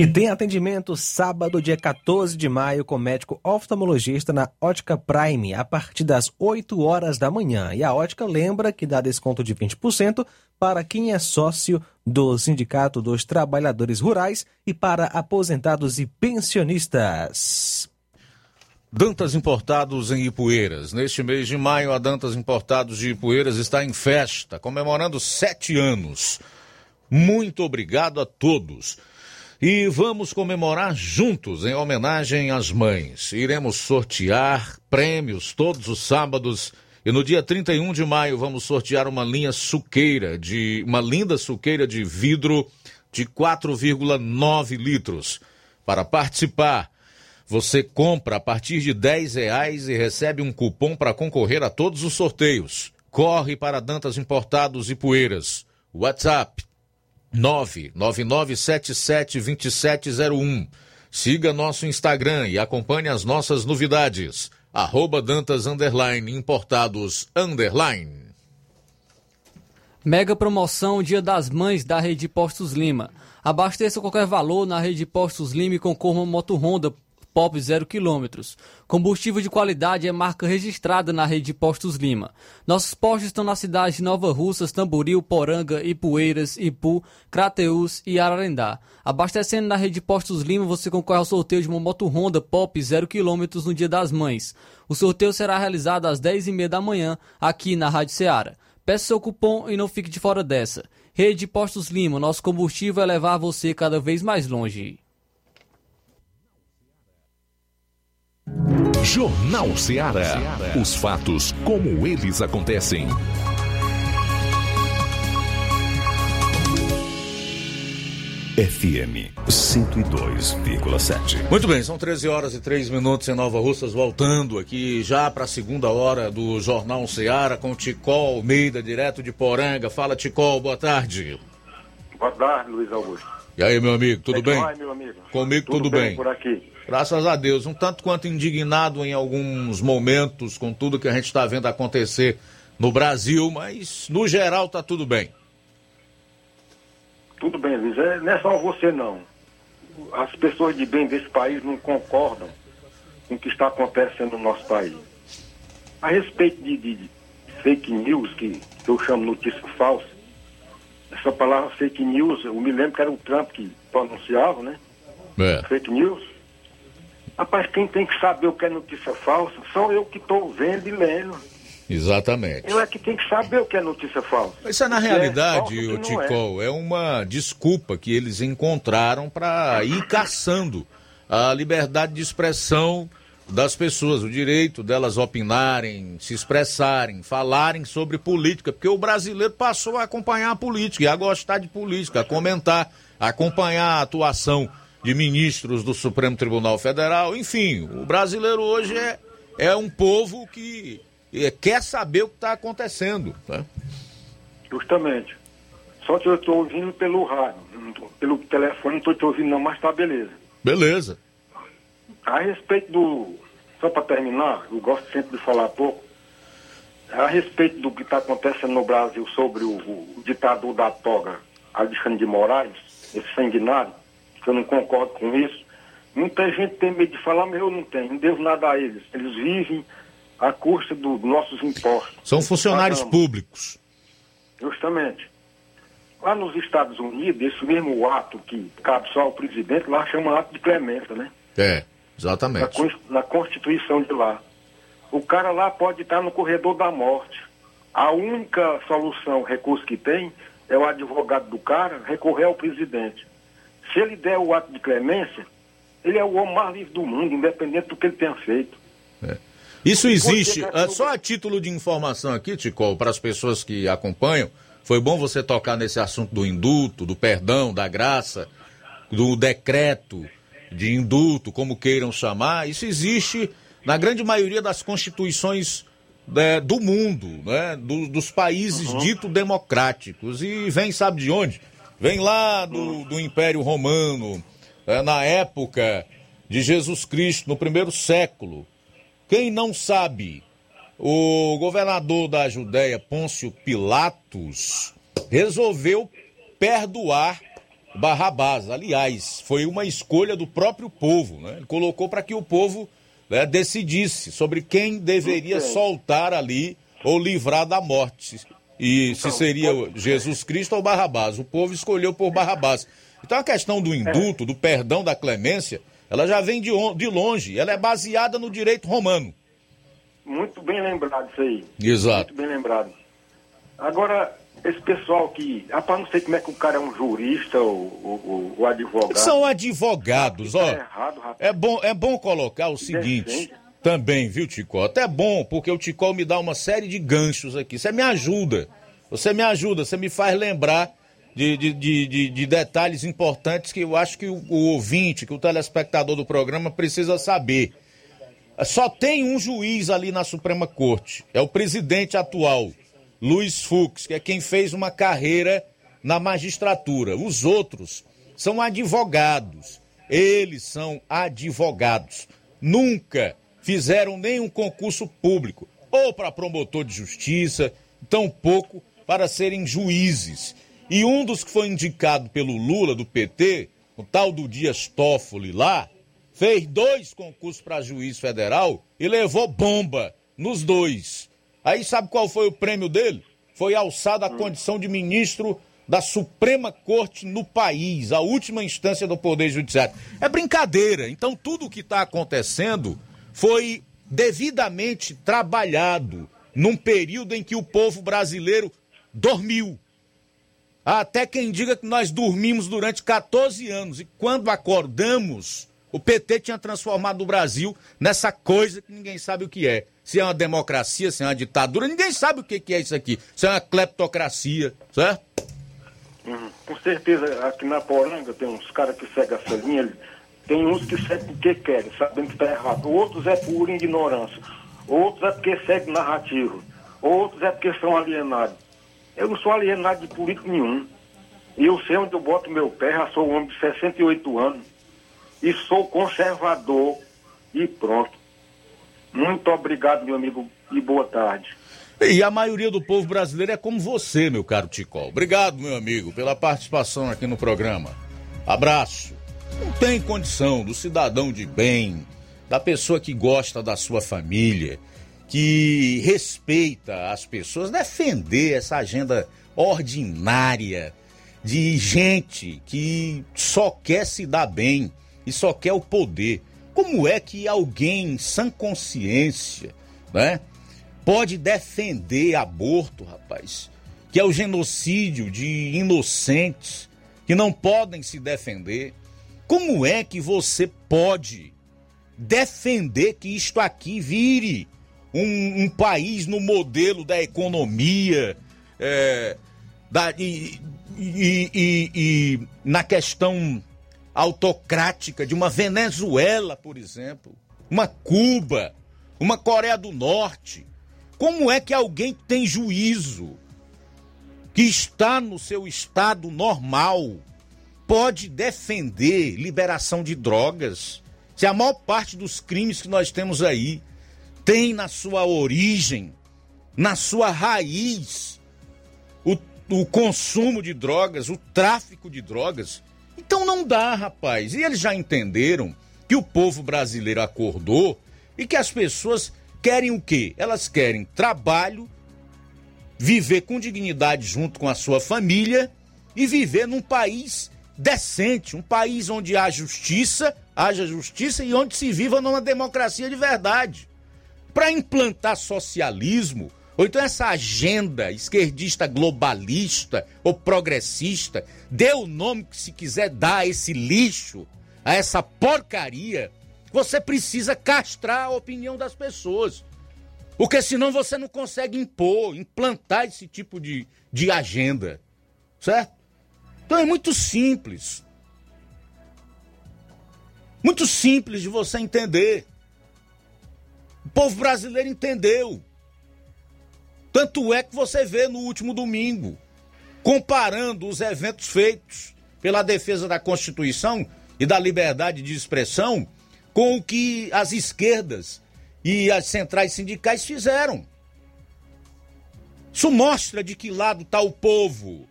E tem atendimento sábado, dia 14 de maio, com médico oftalmologista na Ótica Prime, a partir das 8 horas da manhã. E a Ótica lembra que dá desconto de 20% para quem é sócio do Sindicato dos Trabalhadores Rurais e para aposentados e pensionistas. Dantas Importados em Ipueiras. Neste mês de maio, a Dantas Importados de Ipueiras está em festa, comemorando sete anos. Muito obrigado a todos. E vamos comemorar juntos em homenagem às mães. Iremos sortear prêmios todos os sábados. E no dia 31 de maio vamos sortear uma linha suqueira de uma linda suqueira de vidro de 4,9 litros. Para participar, você compra a partir de 10 reais e recebe um cupom para concorrer a todos os sorteios. Corre para Dantas Importados e Poeiras. WhatsApp 999772701. Siga nosso Instagram e acompanhe as nossas novidades. Arroba Dantas Underline Importados Underline. Mega promoção Dia das Mães da Rede Postos Lima. Abasteça qualquer valor na Rede Postos Lima e concorra a moto Honda Pop 0 km. Combustível de qualidade é marca registrada na rede Postos Lima. Nossos postos estão na cidade de Nova Russas, Tamboril, Poranga, Ipueiras, Ipu, Crateus e Ararendá. Abastecendo na rede Postos Lima, você concorre ao sorteio de uma moto Honda Pop 0 km no Dia das Mães. O sorteio será realizado às 10h30 da manhã aqui na Rádio Ceará. Peça seu cupom e não fique de fora dessa. Rede Postos Lima, nosso combustível é levar você cada vez mais longe. Jornal Ceará. Os fatos como eles acontecem. FM 102,7. Muito bem, são 13 horas e 3 minutos em Nova Russas, voltando aqui já para a segunda hora do Jornal Ceará com Ticol Almeida, direto de Poranga. Fala, Ticol, boa tarde. Boa tarde, Luiz Augusto. E aí, meu amigo, tudo é bem? vai, meu amigo? Comigo tudo, bem. por aqui. Graças a Deus, um tanto quanto indignado em alguns momentos com tudo que a gente está vendo acontecer no Brasil, mas no geral tá tudo bem. Tudo bem, Luiz. É, não é só você, não. As pessoas de bem desse país não concordam com o que está acontecendo no nosso país. A respeito de, de- de fake news, que, que eu chamo notícia falsa, essa palavra fake news, eu me lembro que era o Trump que pronunciava, né? É. Fake news. Rapaz, quem tem que saber o que é notícia falsa sou eu que estou vendo e lendo. Exatamente. Eu é que tenho que saber o que é notícia falsa. Isso é na que realidade, falso, o não é. Ticol, é uma desculpa que eles encontraram para ir caçando a liberdade de expressão das pessoas, o direito delas opinarem, se expressarem, falarem sobre política, porque o brasileiro passou a acompanhar a política e a gostar de política, a comentar, a acompanhar a atuação de ministros do Supremo Tribunal Federal, enfim, o brasileiro hoje é, é um povo que eh, quer saber o que está acontecendo. Né? Justamente. Só que eu estou ouvindo pelo rádio, tô- pelo telefone não estou te ouvindo não, mas tá beleza. Beleza. A respeito do. Só para terminar, eu gosto sempre de falar pouco. A respeito do que está acontecendo no Brasil sobre o, o ditador da toga, Alexandre de Moraes, esse sanguinário, que eu não concordo com isso. Muita gente tem medo de falar, mas eu não tenho, não devo nada a eles. Eles vivem à custa dos nossos impostos. São funcionários Pagamos. públicos. Justamente. Lá nos Estados Unidos, esse mesmo ato que cabe só ao presidente, lá chama ato de clemência, né? É, Na, exatamente. Cons- na Constituição de lá. O cara lá pode estar no corredor da morte. A única solução, recurso que tem, é o advogado do cara recorrer ao presidente. Se ele der o ato de clemência, ele é o homem mais livre do mundo, independente do que ele tenha feito. Isso existe, ah, só a título de informação aqui, Tico, para as pessoas que acompanham, foi bom você tocar nesse assunto do indulto, do perdão, da graça, do decreto de indulto, como queiram chamar. Isso existe na grande maioria das constituições né, do mundo, né, do- dos países ditos democráticos. E vem, sabe de onde? Vem lá do, do Império Romano, né, na época de Jesus Cristo, no primeiro século. Quem não sabe, o governador da Judéia, Pôncio Pilatos, resolveu perdoar Barrabás. Aliás, foi uma escolha do próprio povo. Né? Ele colocou para que o povo né, decidisse sobre quem deveria soltar ali ou livrar da morte. E se seria Jesus Cristo ou Barrabás. O povo escolheu por Barrabás. Então a questão do indulto, do perdão, da clemência, ela já vem de, de longe. Ela é baseada no direito romano. Muito bem lembrado isso aí. Exato. Muito bem lembrado. Agora, esse pessoal que. Rapaz, não sei como é que o cara é um jurista ou, ou, ou advogado. São advogados, ó. É errado. É bom, é bom colocar o seguinte Decente. Também, viu, Ticó? Até é bom, porque o Ticó me dá uma série de ganchos aqui. Você me ajuda. Você me ajuda, você me faz lembrar de, de, de, de- de detalhes importantes que eu acho que o, o ouvinte, que o telespectador do programa precisa saber. Só tem um juiz ali na Suprema Corte. É o presidente atual, Luiz Fux, que é quem fez uma carreira na magistratura. Os outros são advogados. Eles são advogados. Nunca fizeram nenhum concurso público, ou para promotor de justiça, tampouco para serem juízes. E um dos que foi indicado pelo Lula do PT, o tal do Dias Toffoli lá, fez dois concursos para juiz federal e levou bomba nos dois. Aí sabe qual foi o prêmio dele? Foi alçado à condição de ministro da Suprema Corte no país, a última instância do Poder Judiciário. É brincadeira. Então tudo o que está acontecendo foi devidamente trabalhado num período em que o povo brasileiro dormiu. Há até quem diga que nós dormimos durante 14 anos e quando acordamos, o PT tinha transformado o Brasil nessa coisa que ninguém sabe o que é. Se é uma democracia, se é uma ditadura, ninguém sabe o que é isso aqui. Se é uma cleptocracia, certo? Uhum. Com certeza, aqui na Poranga tem uns caras que seguem essa linha. Tem uns que seguem porque querem, sabendo que está errado. Outros é por ignorância. Outros é porque seguem narrativa. Outros é porque são alienados. Eu não sou alienado de político nenhum. E eu sei onde eu boto meu pé, já sou um homem de 68 anos. E sou conservador. E pronto. Muito obrigado, meu amigo, e boa tarde. E a maioria do povo brasileiro é como você, meu caro Ticol. Obrigado, meu amigo, pela participação aqui no programa. Abraço. Não tem condição do cidadão de bem, da pessoa que gosta da sua família, que respeita as pessoas, defender essa agenda ordinária de gente que só quer se dar bem e só quer o poder. Como é que alguém em sã consciência, né? pode defender aborto, rapaz, que é o genocídio de inocentes que não podem se defender. Como é que você pode defender que isto aqui vire um, um país no modelo da economia, é, da, e, e- e- e na questão autocrática de uma Venezuela, por exemplo, uma Cuba, uma Coreia do Norte? Como é que alguém que tem juízo, que está no seu estado normal, pode defender liberação de drogas? Se a maior parte dos crimes que nós temos aí tem na sua origem, na sua raiz, o, o consumo de drogas, o tráfico de drogas. Então não dá, rapaz. E eles já entenderam que o povo brasileiro acordou e que as pessoas querem o quê? Elas querem trabalho, viver com dignidade junto com a sua família e viver num país decente, um país onde há justiça, haja justiça e onde se viva numa democracia de verdade. Para implantar socialismo, ou então essa agenda esquerdista globalista ou progressista, dê o nome que se quiser dar a esse lixo, a essa porcaria, você precisa castrar a opinião das pessoas. Porque senão você não consegue impor, implantar esse tipo de, de agenda. Certo? Então é muito simples. Muito simples de você entender. O povo brasileiro entendeu. Tanto é que você vê no último domingo, comparando os eventos feitos pela defesa da Constituição e da liberdade de expressão com o que as esquerdas e as centrais sindicais fizeram. Isso mostra de que lado está o povo.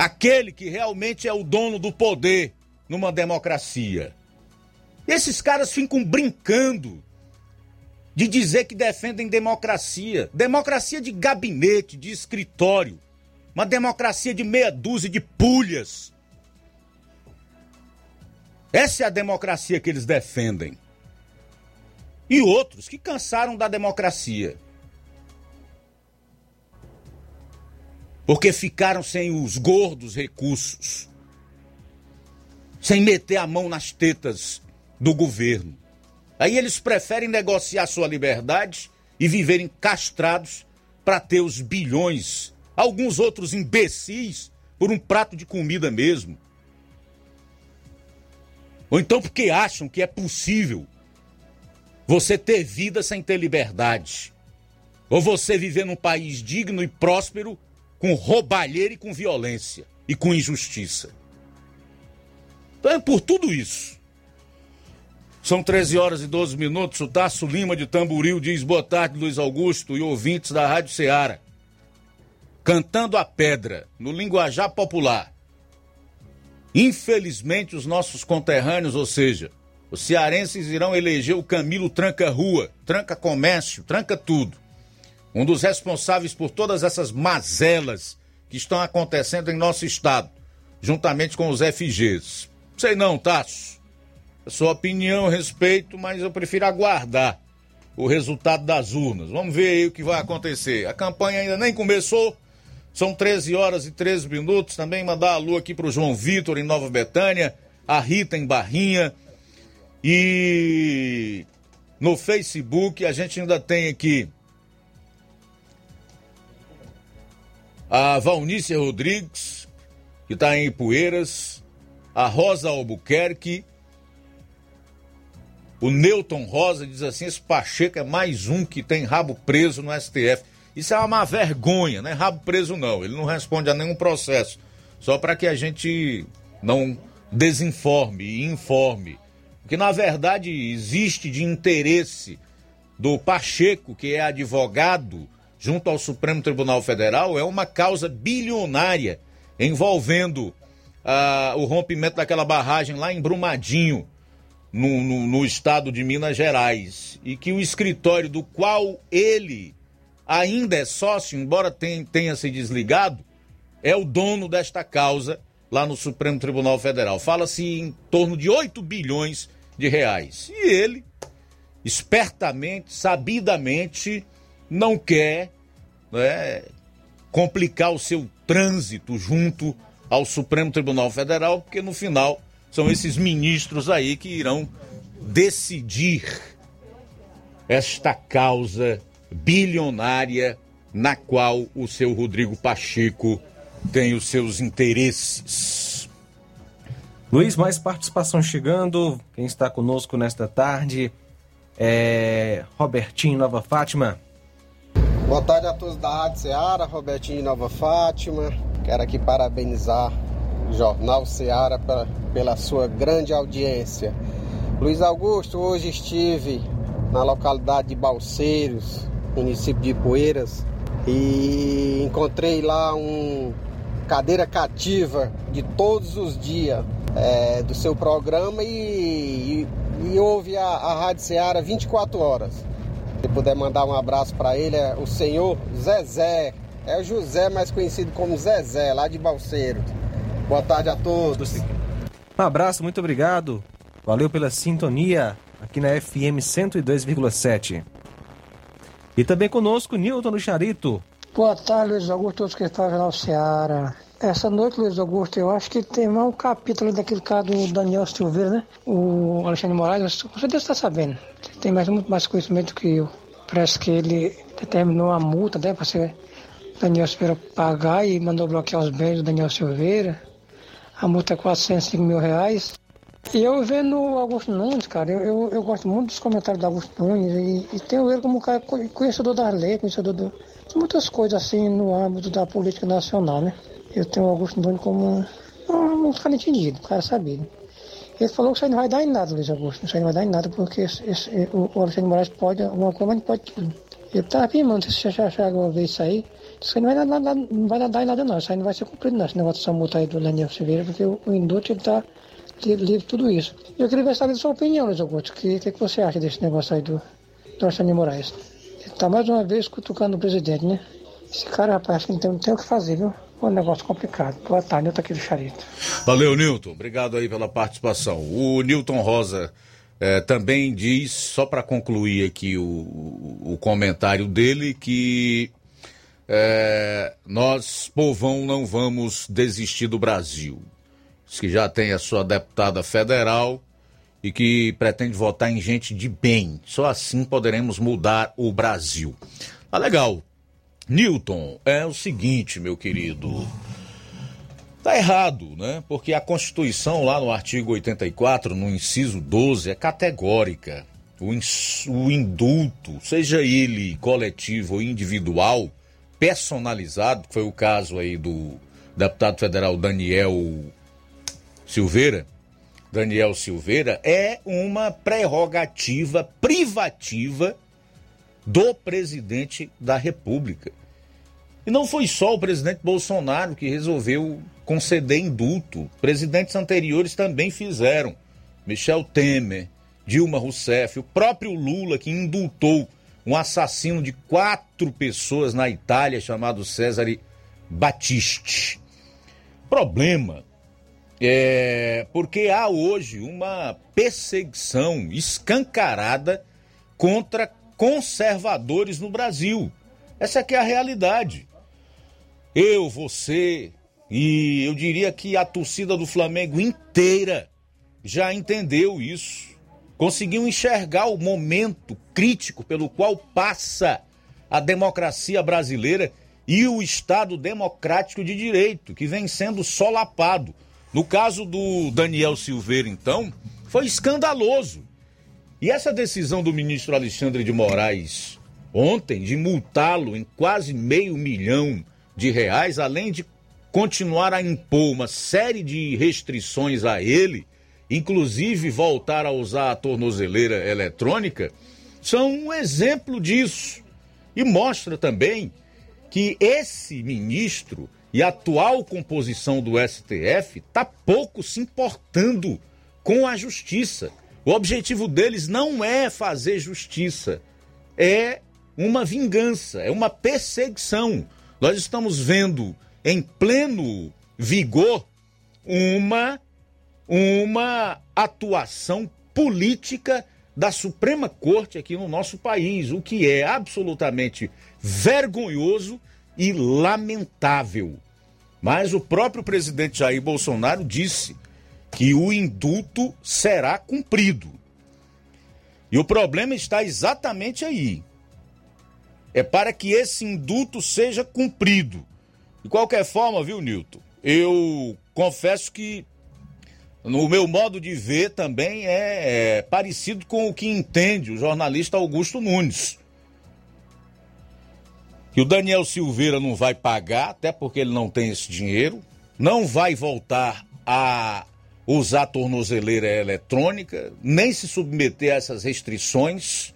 Aquele que realmente é o dono do poder numa democracia. Esses caras ficam brincando de dizer que defendem democracia. Democracia de gabinete, de escritório. Uma democracia de meia dúzia de pulhas. Essa é a democracia que eles defendem e outros que cansaram da democracia. Porque ficaram sem os gordos recursos, sem meter a mão nas tetas do governo. Aí eles preferem negociar sua liberdade e viverem castrados para ter os bilhões, alguns outros imbecis, por um prato de comida mesmo. Ou então porque acham que é possível você ter vida sem ter liberdade. Ou você viver num país digno e próspero com roubalheira e com violência e com injustiça. Então é por tudo isso. São 13 horas e 12 minutos. O Tasso Lima de Tamboril diz boa tarde, Luiz Augusto e ouvintes da Rádio Ceará. Cantando a pedra, no linguajar popular. Infelizmente, os nossos conterrâneos, ou seja, os cearenses irão eleger o Camilo Tranca Rua, tranca comércio, tranca tudo. Um dos responsáveis por todas essas mazelas que estão acontecendo em nosso estado, juntamente com os FGs. Sei não, Tasso. Sua opinião, respeito, mas eu prefiro aguardar o resultado das urnas. Vamos ver aí o que vai acontecer. A campanha ainda nem começou. São 13 horas e 13 minutos. Também mandar a lua aqui para o João Vitor em Nova Betânia, a Rita em Barrinha, e no Facebook a gente ainda tem aqui a Valnícia Rodrigues, que está em Ipueiras, a Rosa Albuquerque, o Newton Rosa diz assim: esse Pacheco é mais um que tem rabo preso no STF. Isso é uma vergonha, não é rabo preso, não. Ele não responde a nenhum processo. Só para que a gente não desinforme e informe que na verdade existe de interesse do Pacheco, que é advogado junto ao Supremo Tribunal Federal, é uma causa bilionária envolvendo ah, o rompimento daquela barragem lá em Brumadinho, no, no, no estado de Minas Gerais. E que o escritório do qual ele ainda é sócio, embora tenha, tenha se desligado, é o dono desta causa lá no Supremo Tribunal Federal. Fala-se em torno de 8 bilhões de reais. E ele, espertamente, sabidamente, não quer né, complicar o seu trânsito junto ao Supremo Tribunal Federal, porque no final são esses ministros aí que irão decidir esta causa bilionária na qual o seu Rodrigo Pacheco tem os seus interesses. Luiz, mais participação chegando. Quem está conosco nesta tarde é Robertinho Nova Fátima. Boa tarde a todos da Rádio Ceará, Robertinho Nova Fátima. Quero aqui parabenizar o Jornal Ceará pela, pela sua grande audiência. Luiz Augusto, hoje estive na localidade de Balseiros, município de Poeiras, e encontrei lá um cadeira cativa de todos os dias é, do seu programa e, e, e ouve a, a Rádio Ceará 24 horas. Puder mandar um abraço para ele, é o senhor Zezé. É o José, mais conhecido como Zezé, lá de Balseiro. Boa tarde a todos. Um abraço, muito obrigado. Valeu pela sintonia aqui na FM 102,7. E também conosco, Nilton do Charito. Boa tarde, Luiz Augusto, todos que estão no Ceará. Essa noite, Luiz Augusto, eu acho que tem mais um capítulo daquele cara do Daniel Silveira, né? O Alexandre Moraes, com certeza está sabendo. Tem mais, muito mais conhecimento que eu. Parece que ele determinou a multa, né? Para ser Daniel Silveira pagar e mandou bloquear os bens do Daniel Silveira. A multa é 405 mil reais. E eu vendo o Augusto Nunes, cara, eu, eu, eu, gosto muito dos comentários do Augusto Nunes e, e tenho ele como um cara conhecedor das leis, conhecedor do, de muitas coisas assim no âmbito da política nacional, né? Eu tenho o Augusto Nunes como um, um cara entendido, um cara sabido. Ele falou que isso aí não vai dar em nada, Luiz Augusto. Isso aí não vai dar em nada, porque esse, esse, o, o Alexandre Moraes pode alguma coisa, mas não pode tudo. Eu estava afirmando, se você já chegou a ver isso aí, isso aí não vai, dar, não vai dar em nada não. Isso aí não vai ser cumprido não, esse negócio dessa multa aí do Daniel Silveira, porque o, o Induto ele está livre de tudo isso. Eu queria ver saber a sua opinião, Luiz Augusto. O que, que, que, você acha desse negócio aí do, do Alexandre Moraes? Ele está mais uma vez cutucando o presidente, né? Esse cara, rapaz, acho que não tem, não tem o que fazer, viu? É um negócio complicado. Boa tarde, Nilton aqui do Charito. Valeu, Nilton. Obrigado aí pela participação. O Nilton Rosa eh, também diz, só para concluir aqui o, o, comentário dele, que eh, nós, povão, não vamos desistir do Brasil. Diz que já tem a sua deputada federal e que pretende votar em gente de bem. Só assim poderemos mudar o Brasil. Tá legal. Newton, é o seguinte, meu querido. Tá errado, né? Porque a Constituição, lá no artigo 84, no inciso 12, é categórica. O, o indulto, seja ele coletivo ou individual, personalizado, que foi o caso aí do deputado federal Daniel Silveira, Daniel Silveira, é uma prerrogativa privativa do presidente da República. E não foi só o presidente Bolsonaro que resolveu conceder indulto. Presidentes anteriores também fizeram. Michel Temer, Dilma Rousseff, o próprio Lula que indultou um assassino de quatro pessoas na Itália chamado César Battisti. Problema é porque há hoje uma perseguição escancarada contra conservadores no Brasil. Essa aqui é a realidade. Eu, você e eu diria que a torcida do Flamengo inteira já entendeu isso. Conseguiu enxergar o momento crítico pelo qual passa a democracia brasileira e o Estado democrático de direito, que vem sendo solapado. No caso do Daniel Silveira, então, foi escandaloso. E essa decisão do ministro Alexandre de Moraes ontem de multá-lo em quase meio milhão de reais, além de continuar a impor uma série de restrições a ele, inclusive voltar a usar a tornozeleira eletrônica, são um exemplo disso. E mostra também que esse ministro e a atual composição do STF está pouco se importando com a justiça. O objetivo deles não é fazer justiça, é uma vingança, é uma perseguição. Nós estamos vendo em pleno vigor uma uma atuação política da Suprema Corte aqui no nosso país, o que é absolutamente vergonhoso e lamentável. Mas o próprio presidente Jair Bolsonaro disse que o indulto será cumprido. E o problema está exatamente aí é para que esse indulto seja cumprido. De qualquer forma, viu, Nilton? Eu confesso que no meu modo de ver também é, é parecido com o que entende o jornalista Augusto Nunes. Que o Daniel Silveira não vai pagar, até porque ele não tem esse dinheiro, não vai voltar a usar tornozeleira eletrônica, nem se submeter a essas restrições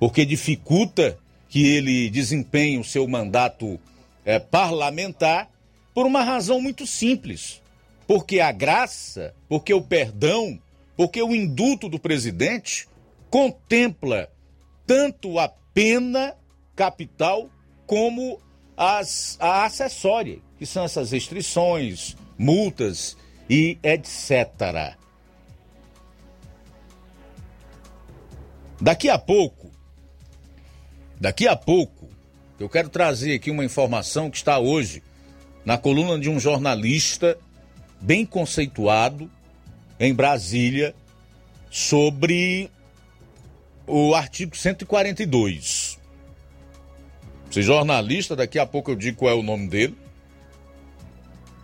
porque dificulta que ele desempenhe o seu mandato é, parlamentar, por uma razão muito simples. Porque a graça, porque o perdão, porque o indulto do presidente contempla tanto a pena capital como as, a acessória, que são essas restrições, multas e etc. Daqui a pouco, daqui a pouco, eu quero trazer aqui uma informação que está hoje na coluna de um jornalista bem conceituado em Brasília sobre o artigo 142. Esse jornalista, daqui a pouco eu digo qual é o nome dele.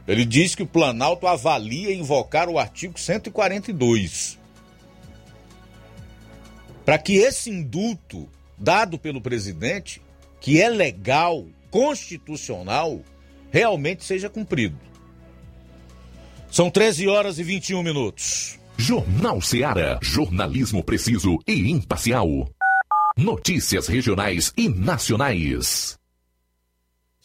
Ele diz que o Planalto avalia invocar o artigo 142 para que esse indulto dado pelo presidente, que é legal, constitucional, realmente seja cumprido. São 13 horas e 21 minutos. Jornal Seara. Jornalismo preciso e imparcial. Notícias regionais e nacionais.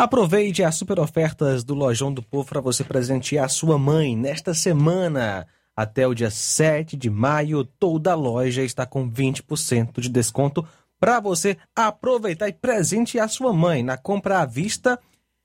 Aproveite as super ofertas do Lojão do Povo para você presentear a sua mãe nesta semana. Até o dia 7 de maio, toda loja está com 20% de desconto para você aproveitar e presentear a sua mãe. Na compra à vista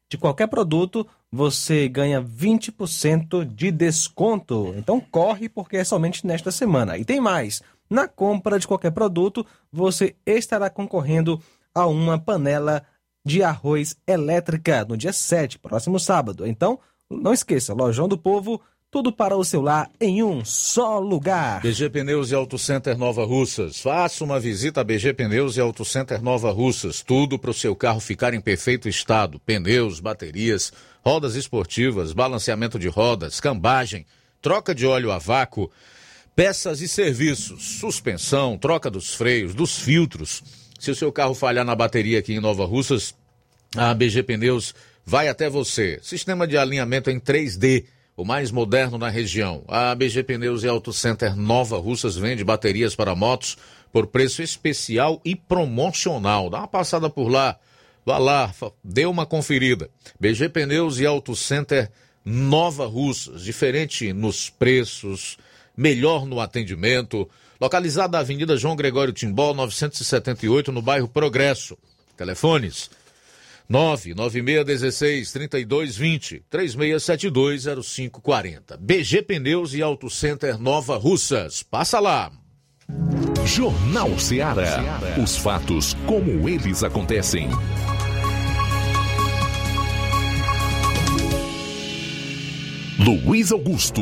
de qualquer produto, você ganha 20% de desconto. Então corre porque é somente nesta semana. E tem mais. Na compra de qualquer produto, você estará concorrendo a uma panela de arroz elétrica no dia 7, próximo sábado. Então, não esqueça, Lojão do Povo, tudo para o seu lar em um só lugar. BG Pneus e Auto Center Nova Russas. Faça uma visita a BG Pneus e Auto Center Nova Russas. Tudo para o seu carro ficar em perfeito estado: pneus, baterias, rodas esportivas, balanceamento de rodas, cambagem, troca de óleo a vácuo, peças e serviços, suspensão, troca dos freios, dos filtros. Se o seu carro falhar na bateria aqui em Nova Russas, a BG Pneus vai até você. Sistema de alinhamento em 3D o mais moderno na região. A BG Pneus e Auto Center Nova Russas vende baterias para motos por preço especial e promocional. Dá uma passada por lá, vá lá, dê uma conferida. BG Pneus e Auto Center Nova Russas, diferente nos preços, melhor no atendimento. Localizada na Avenida João Gregório Timbó, 978, no bairro Progresso. Telefones 99616 3220 3672 0540. BG Pneus e Auto Center Nova Russas. Passa lá. Jornal Ceará. Os fatos como eles acontecem. Luiz Augusto.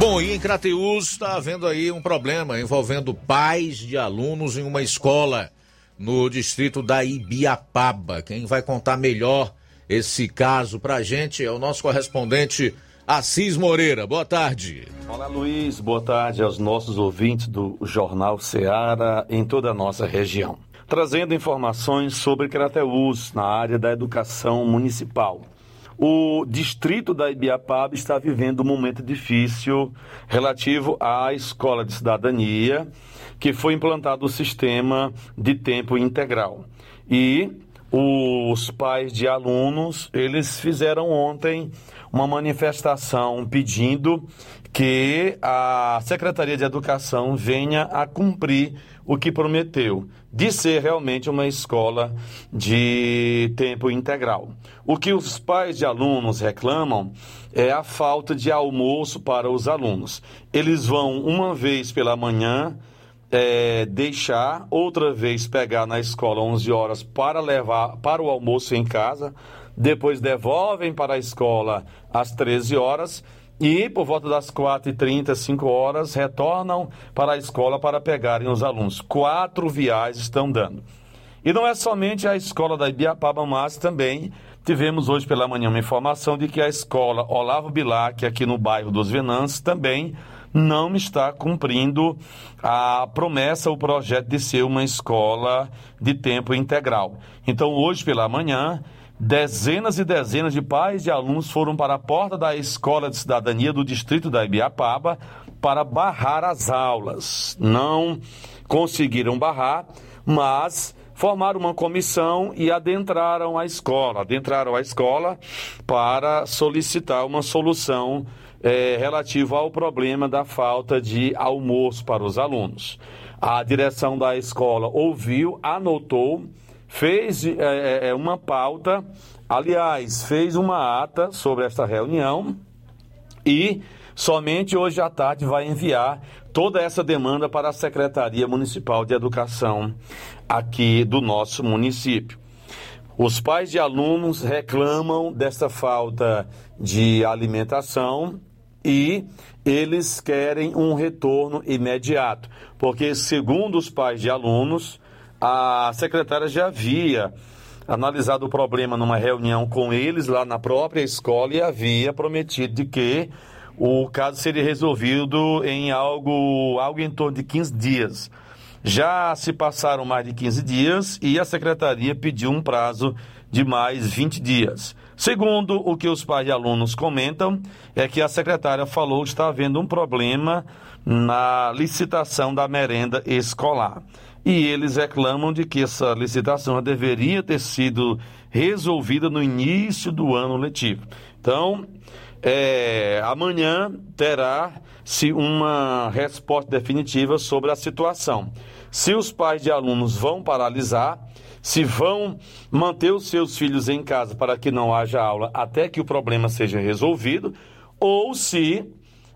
Bom, e em Crateus está havendo aí um problema envolvendo pais de alunos em uma escola no distrito da Ibiapaba. Quem vai contar melhor esse caso para a gente é o nosso correspondente Assis Moreira. Boa tarde. Olá, Luiz. Boa tarde aos nossos ouvintes do Jornal Ceará em toda a nossa região. Trazendo informações sobre Crateus na área da educação municipal. O distrito da Ibiapaba está vivendo um momento difícil relativo à escola de cidadania, que foi implantado o sistema de tempo integral. E os pais de alunos, eles fizeram ontem uma manifestação pedindo que a Secretaria de Educação venha a cumprir o que prometeu, de ser realmente uma escola de tempo integral. O que os pais de alunos reclamam é a falta de almoço para os alunos. Eles vão uma vez pela manhã é, deixar, outra vez pegar na escola 11 horas para levar para o almoço em casa, depois devolvem para a escola às 13 horas e por volta das 4h30, 5 horas, retornam para a escola para pegarem os alunos. Quatro viagens estão dando. E não é somente a escola da Ibiapaba, mas também tivemos hoje pela manhã uma informação de que a escola Olavo Bilac, aqui no bairro dos Venanços, também não está cumprindo a promessa, o projeto de ser uma escola de tempo integral. Então, hoje pela manhã, Dezenas e dezenas de pais e alunos foram para a porta da Escola de Cidadania do Distrito da Ibiapaba para barrar as aulas. Não conseguiram barrar, mas formaram uma comissão e adentraram a escola. Adentraram a escola para solicitar uma solução é, relativa ao problema da falta de almoço para os alunos. A direção da escola ouviu, anotou fez é, é, é, uma pauta, aliás, fez uma ata sobre esta reunião e somente hoje à tarde vai enviar toda essa demanda para a Secretaria Municipal de Educação aqui do nosso município. Os pais de alunos reclamam dessa falta de alimentação e eles querem um retorno imediato, porque, segundo os pais de alunos, a secretária já havia analisado o problema numa reunião com eles lá na própria escola e havia prometido de que o caso seria resolvido em algo, algo em torno de 15 dias. Já se passaram mais de 15 dias e a secretaria pediu um prazo de mais 20 dias. Segundo o que os pais de alunos comentam, é que a secretária falou que está havendo um problema na licitação da merenda escolar e eles reclamam de que essa licitação deveria ter sido resolvida no início do ano letivo. Então, é, amanhã terá-se uma resposta definitiva sobre a situação. Se os pais de alunos vão paralisar, se vão manter os seus filhos em casa para que não haja aula até que o problema seja resolvido, ou se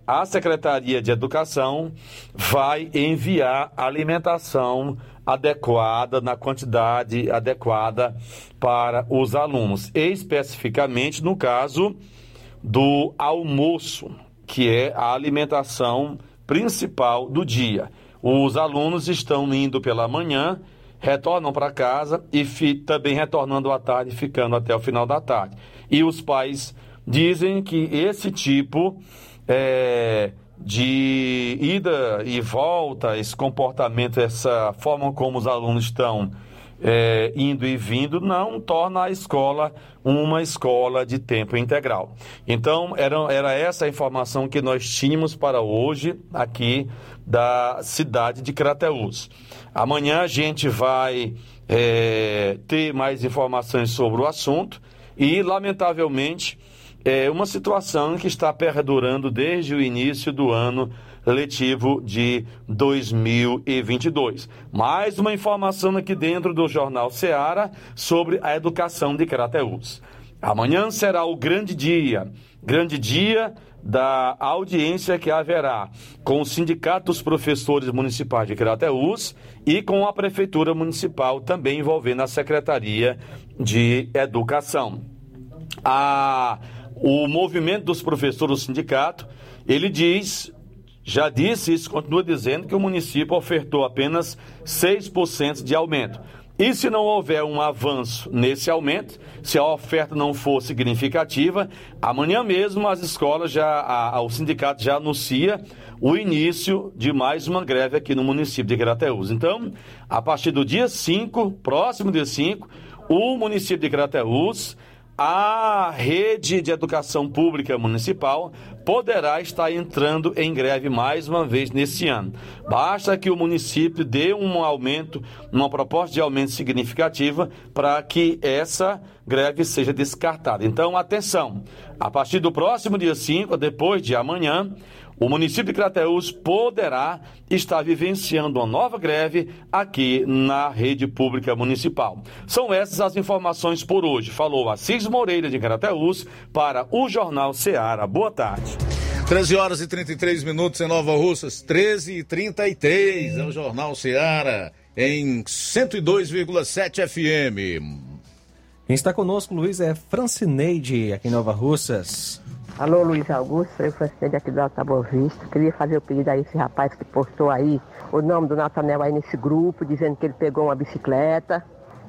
a Secretaria de Educação vai enviar alimentação adequada, na quantidade adequada para os alunos, especificamente no caso do almoço, que é a alimentação principal do dia. Os alunos estão indo pela manhã, retornam para casa e também retornando à tarde, ficando até o final da tarde. E os pais dizem que esse tipo é, de ida e volta, esse comportamento, essa forma como os alunos estão é, indo e vindo, não torna a escola uma escola de tempo integral. Então, era, era essa a informação que nós tínhamos para hoje aqui da cidade de Crateús. Amanhã a gente vai é, ter mais informações sobre o assunto e, lamentavelmente, é uma situação que está perdurando desde o início do ano letivo de 2022. Mais uma informação aqui dentro do Jornal Seara sobre a educação de Crateús. Amanhã será o grande dia, grande dia da audiência que haverá com o Sindicato dos Professores Municipais de Crateús e com a Prefeitura Municipal, também envolvendo a Secretaria de Educação. A o movimento dos professores do sindicato, ele diz, já disse isso, continua dizendo que o município ofertou apenas 6% de aumento. E se não houver um avanço nesse aumento, se a oferta não for significativa, amanhã mesmo as escolas já, a, a, o sindicato já anuncia o início de mais uma greve aqui no município de Crateús. Então, a partir do dia 5, próximo dia 5, o município de Crateús a rede de educação pública municipal poderá estar entrando em greve mais uma vez nesse ano. Basta que o município dê um aumento, uma proposta de aumento significativa para que essa greve seja descartada. Então, atenção, a partir do próximo dia 5, depois de amanhã, o município de Crateús poderá estar vivenciando uma nova greve aqui na rede pública municipal. São essas as informações por hoje. Falou Assis Moreira de Crateús para o Jornal Ceará. Boa tarde. 13 horas e 33 minutos em Nova Russas, 13 e 33 é o Jornal Ceará em 102,7 FM. Quem está conosco, Luiz, é Francineide, aqui em Nova Russas. Alô, Luiz Augusto, eu Francineide aqui do Alta Boa Vista. Queria fazer o pedido a esse rapaz que postou aí o nome do Natanel aí nesse grupo, dizendo que ele pegou uma bicicleta,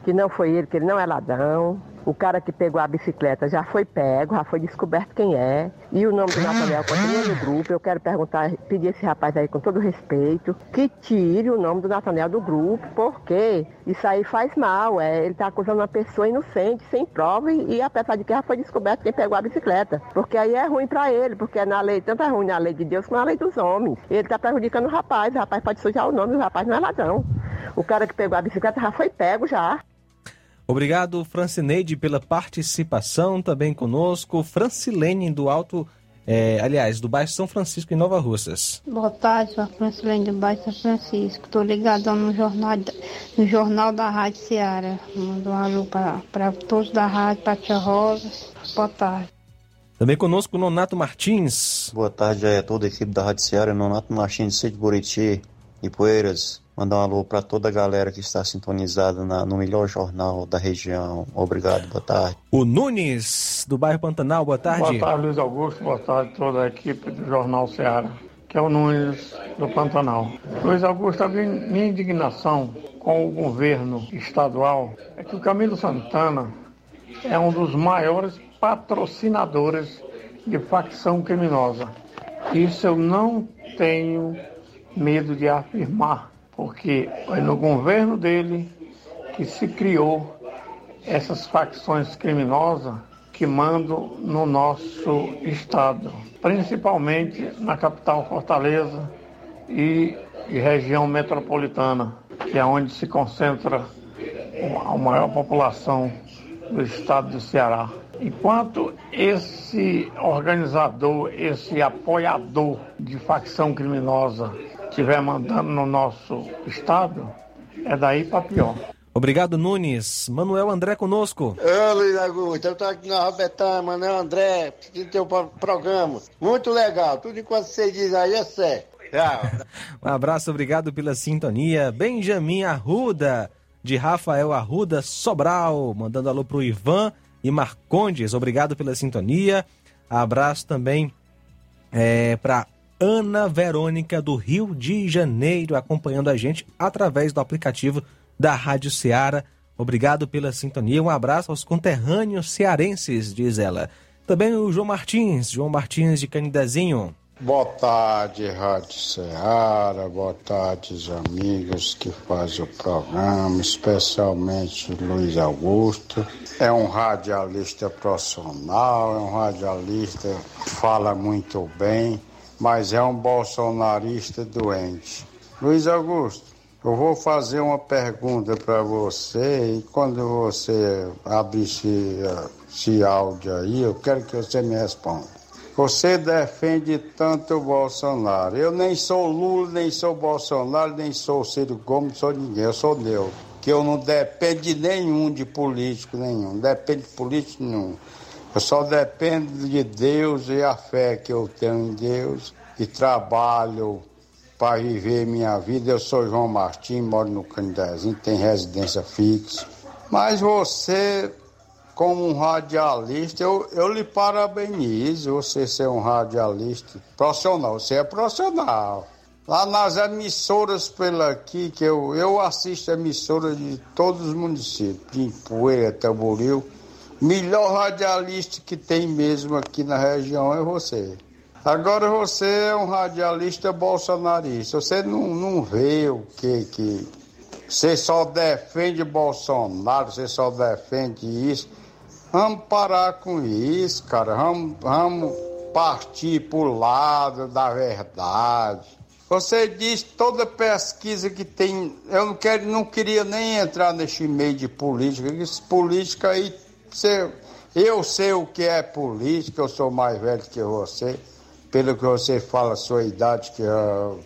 que não foi ele, que ele não é ladrão, o cara que pegou a bicicleta já foi pego, já foi descoberto quem é. E o nome do Nathaniel continua no grupo. Eu quero perguntar, pedir esse rapaz aí com todo respeito, que tire o nome do Nathaniel do grupo, porque isso aí faz mal. É, ele está acusando uma pessoa inocente, sem prova, e, e apesar de que já foi descoberto quem pegou a bicicleta. Porque aí é ruim para ele, porque é na lei, tanto é ruim na lei de Deus como na lei dos homens. Ele está prejudicando o rapaz, o rapaz pode sujar o nome, o rapaz não é ladrão. O cara que pegou a bicicleta já foi pego já. Obrigado, Francineide, pela participação também conosco. Francilene do Alto, é, aliás, do bairro São Francisco, em Nova Russas. Boa tarde, sou a Francilene do bairro São Francisco. Estou ligado no jornal, no jornal da Rádio Ceará. Mando um alô para todos da rádio, para Tia Rosa. Boa tarde. Também conosco, Nonato Martins. Boa tarde a toda a equipe da Rádio Ceará, Nonato Martins, de Buriti e Poeiras. Mandar um alô para toda a galera que está sintonizada na, no melhor jornal da região. Obrigado, boa tarde. O Nunes, do bairro Pantanal, boa tarde. Boa tarde, Luiz Augusto. Boa tarde toda a equipe do Jornal Ceará, que é o Nunes do Pantanal. Luiz Augusto, a minha indignação com o governo estadual é que o Camilo Santana é um dos maiores patrocinadores de facção criminosa. Isso eu não tenho medo de afirmar porque foi no governo dele que se criou essas facções criminosas que mandam no nosso estado, principalmente na capital Fortaleza e, e região metropolitana, que é onde se concentra a maior população do estado do Ceará. Enquanto esse organizador, esse apoiador de facção criminosa estiver mandando no nosso estado, é daí para pior. Obrigado, Nunes. Manuel André conosco. Ô, Luiz Augusto, eu tô aqui na Robertão, Manuel André, do teu programa. Muito legal, tudo enquanto você diz aí é certo. Tchau. Um abraço, obrigado pela sintonia. Benjamin Arruda, de Rafael Arruda Sobral, mandando alô pro Ivan e Marcondes, obrigado pela sintonia. Abraço também é, para Ana Verônica, do Rio de Janeiro, acompanhando a gente através do aplicativo da Rádio Ceará. Obrigado pela sintonia. Um abraço aos conterrâneos cearenses, diz ela. Também o João Martins, João Martins de Canidezinho. Boa tarde, Rádio Ceará, boa tarde, os amigos que fazem o programa, especialmente Luiz Augusto. É um radialista profissional, é um radialista que fala muito bem, mas é um bolsonarista doente. Luiz Augusto, eu vou fazer uma pergunta para você e quando você abrir esse, esse áudio aí, eu quero que você me responda. Você defende tanto o Bolsonaro. Eu nem sou Lula, nem sou Bolsonaro, nem sou Ciro Gomes, sou ninguém. Eu sou Deus. Que eu não dependo de nenhum, de político nenhum. Não dependo de político nenhum. Eu só dependo de Deus e a fé que eu tenho em Deus. E trabalho para viver minha vida. Eu sou João Martins, moro no Candezinho, tenho residência fixa. Mas você como um radialista, eu, eu lhe parabenizo você ser um radialista profissional. Você é profissional. Lá nas emissoras pela aqui, que eu, eu assisto emissoras de todos os municípios, de Poeira, Tamboril. Melhor radialista que tem mesmo aqui na região é você. Agora você é um radialista bolsonarista. Você não, não vê o que que. Você só defende Bolsonaro, você só defende isso. Vamos parar com isso, cara. Vamos, vamos partir para o lado da verdade. Você diz toda pesquisa que tem. Eu não, quero, não queria nem entrar nesse meio de política. Isso, política aí. Você, eu sei o que é política, eu sou mais velho que você. Pelo que você fala, sua idade, que eu,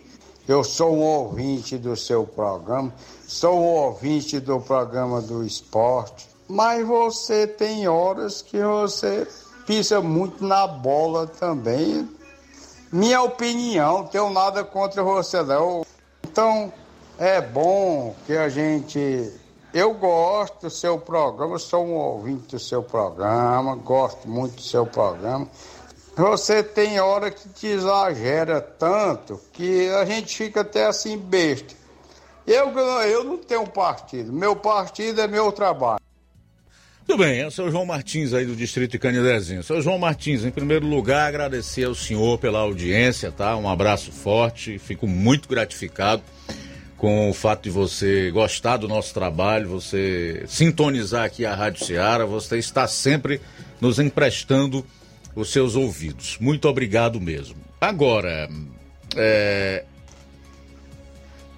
eu sou um ouvinte do seu programa, sou um ouvinte do programa do esporte mas você tem horas que você pisa muito na bola também. Minha opinião, tenho nada contra você não. Então é bom que a gente. Eu gosto do seu programa, sou um ouvinte do seu programa, gosto muito do seu programa. Você tem hora que te exagera tanto que a gente fica até assim besta. Eu, eu não tenho partido, meu partido é meu trabalho. Muito bem, é o João Martins aí do Distrito de Canidezinho. Seu João Martins, em primeiro lugar, agradecer ao senhor pela audiência, tá? Um abraço forte, fico muito gratificado com o fato de você gostar do nosso trabalho, você sintonizar aqui a Rádio Ceará, você está sempre nos emprestando os seus ouvidos. Muito obrigado mesmo. Agora, é...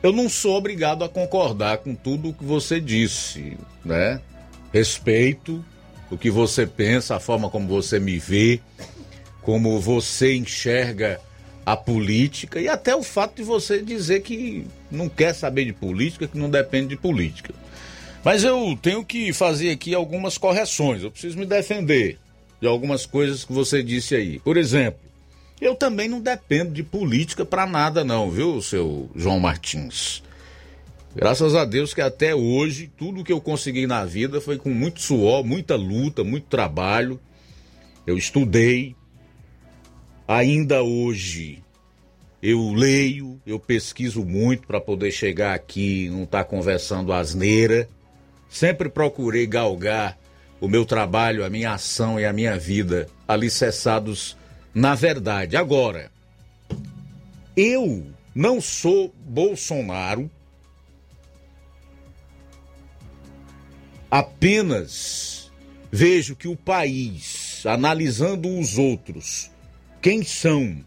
eu não sou obrigado a concordar com tudo o que você disse, né? respeito o que você pensa, a forma como você me vê, como você enxerga a política e até o fato de você dizer que não quer saber de política, que não depende de política. Mas eu tenho que fazer aqui algumas correções, eu preciso me defender de algumas coisas que você disse aí. Por exemplo, eu também não dependo de política para nada não, viu, seu João Martins? Graças a Deus que até hoje tudo que eu consegui na vida foi com muito suor, muita luta, muito trabalho. Eu estudei. Ainda hoje eu leio, eu pesquiso muito para poder chegar aqui e não estar tá conversando asneira. Sempre procurei galgar o meu trabalho, a minha ação e a minha vida alicerçados na verdade. Agora, eu não sou Bolsonaro apenas vejo que o país, analisando os outros, quem são,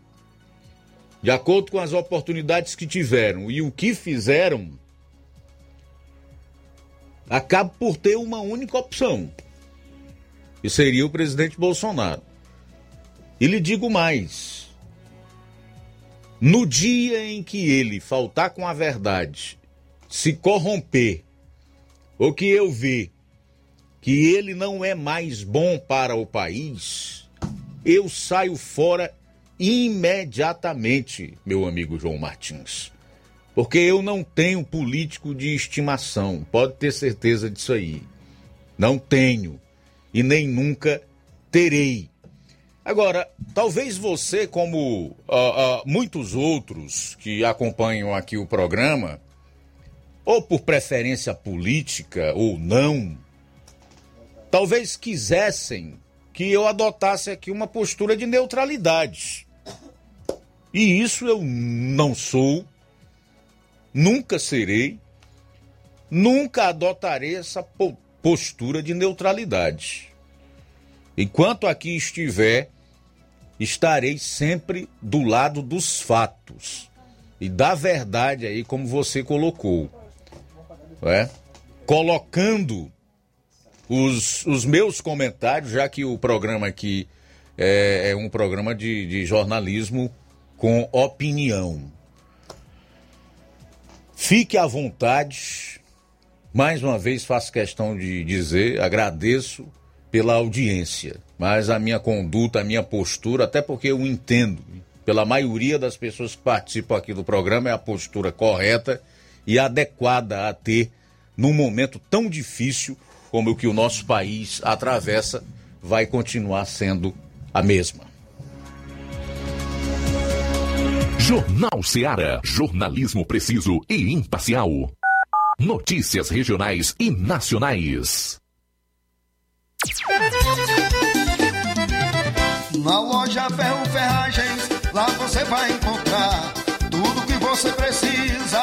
de acordo com as oportunidades que tiveram e o que fizeram, acaba por ter uma única opção, que seria o presidente Bolsonaro. E lhe digo mais: no dia em que ele faltar com a verdade, se corromper ou que eu ver que ele não é mais bom para o país, eu saio fora imediatamente, meu amigo João Martins. Porque eu não tenho político de estimação, pode ter certeza disso aí. Não tenho e nem nunca terei. Agora, talvez você, como uh, uh, muitos outros que acompanham aqui o programa, ou por preferência política ou não, talvez quisessem que eu adotasse aqui uma postura de neutralidade. E isso eu não sou, nunca serei, nunca adotarei essa postura de neutralidade. Enquanto aqui estiver estarei sempre do lado dos fatos e da verdade aí, como você colocou. É? Colocando os, os meus comentários, já que o programa aqui é, é um programa de, de jornalismo com opinião. Fique à vontade. Mais uma vez faço questão de dizer, agradeço pela audiência mas a minha conduta, a minha postura, até porque eu entendo, pela maioria das pessoas que participam aqui do programa, é a postura correta e adequada a ter num momento tão difícil como o que o nosso país atravessa, vai continuar sendo a mesma. Jornal Seara. Jornalismo preciso e imparcial. Notícias regionais e nacionais. Na loja Ferro Ferragens, lá você vai encontrar tudo que você precisa,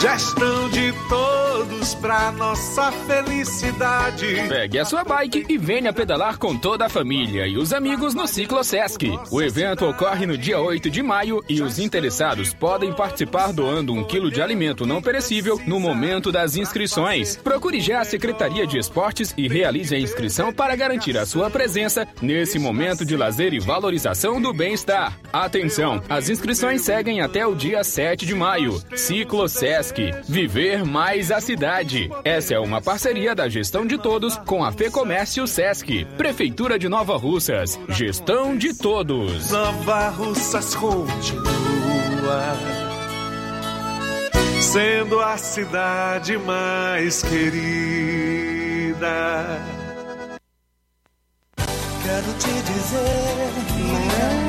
Gestão de todos pra nossa felicidade. Pegue a sua bike e venha pedalar com toda a família e os amigos no Ciclo Sesc. O evento ocorre no dia 8 de maio e os interessados podem participar doando um quilo de alimento não perecível no momento das inscrições. Procure já a Secretaria de Esportes e realize a inscrição para garantir a sua presença nesse momento de lazer e valorização do bem-estar. Atenção, as inscrições seguem até o dia 7 de maio. Ciclo Sesc Sesc. Viver mais a cidade. Essa é uma parceria da gestão de todos com a Fecomércio Sesc. Prefeitura de Nova Russas. Gestão de todos. Nova Russas continua sendo a cidade mais querida. Quero te dizer, te amo.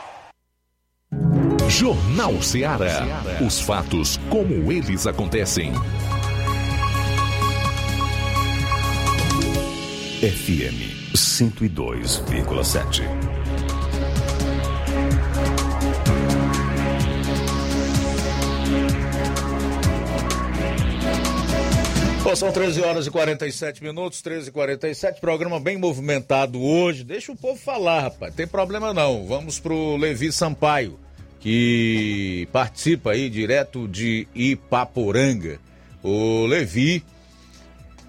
Jornal Ceará. Os fatos como eles acontecem. FM 102,7. Bom, são 13 horas e 47 minutos, 13 e 47 programa bem movimentado hoje. Deixa o povo falar, rapaz. Tem problema não. Vamos pro Levi Sampaio que participa aí direto de Ipaporanga. O Levi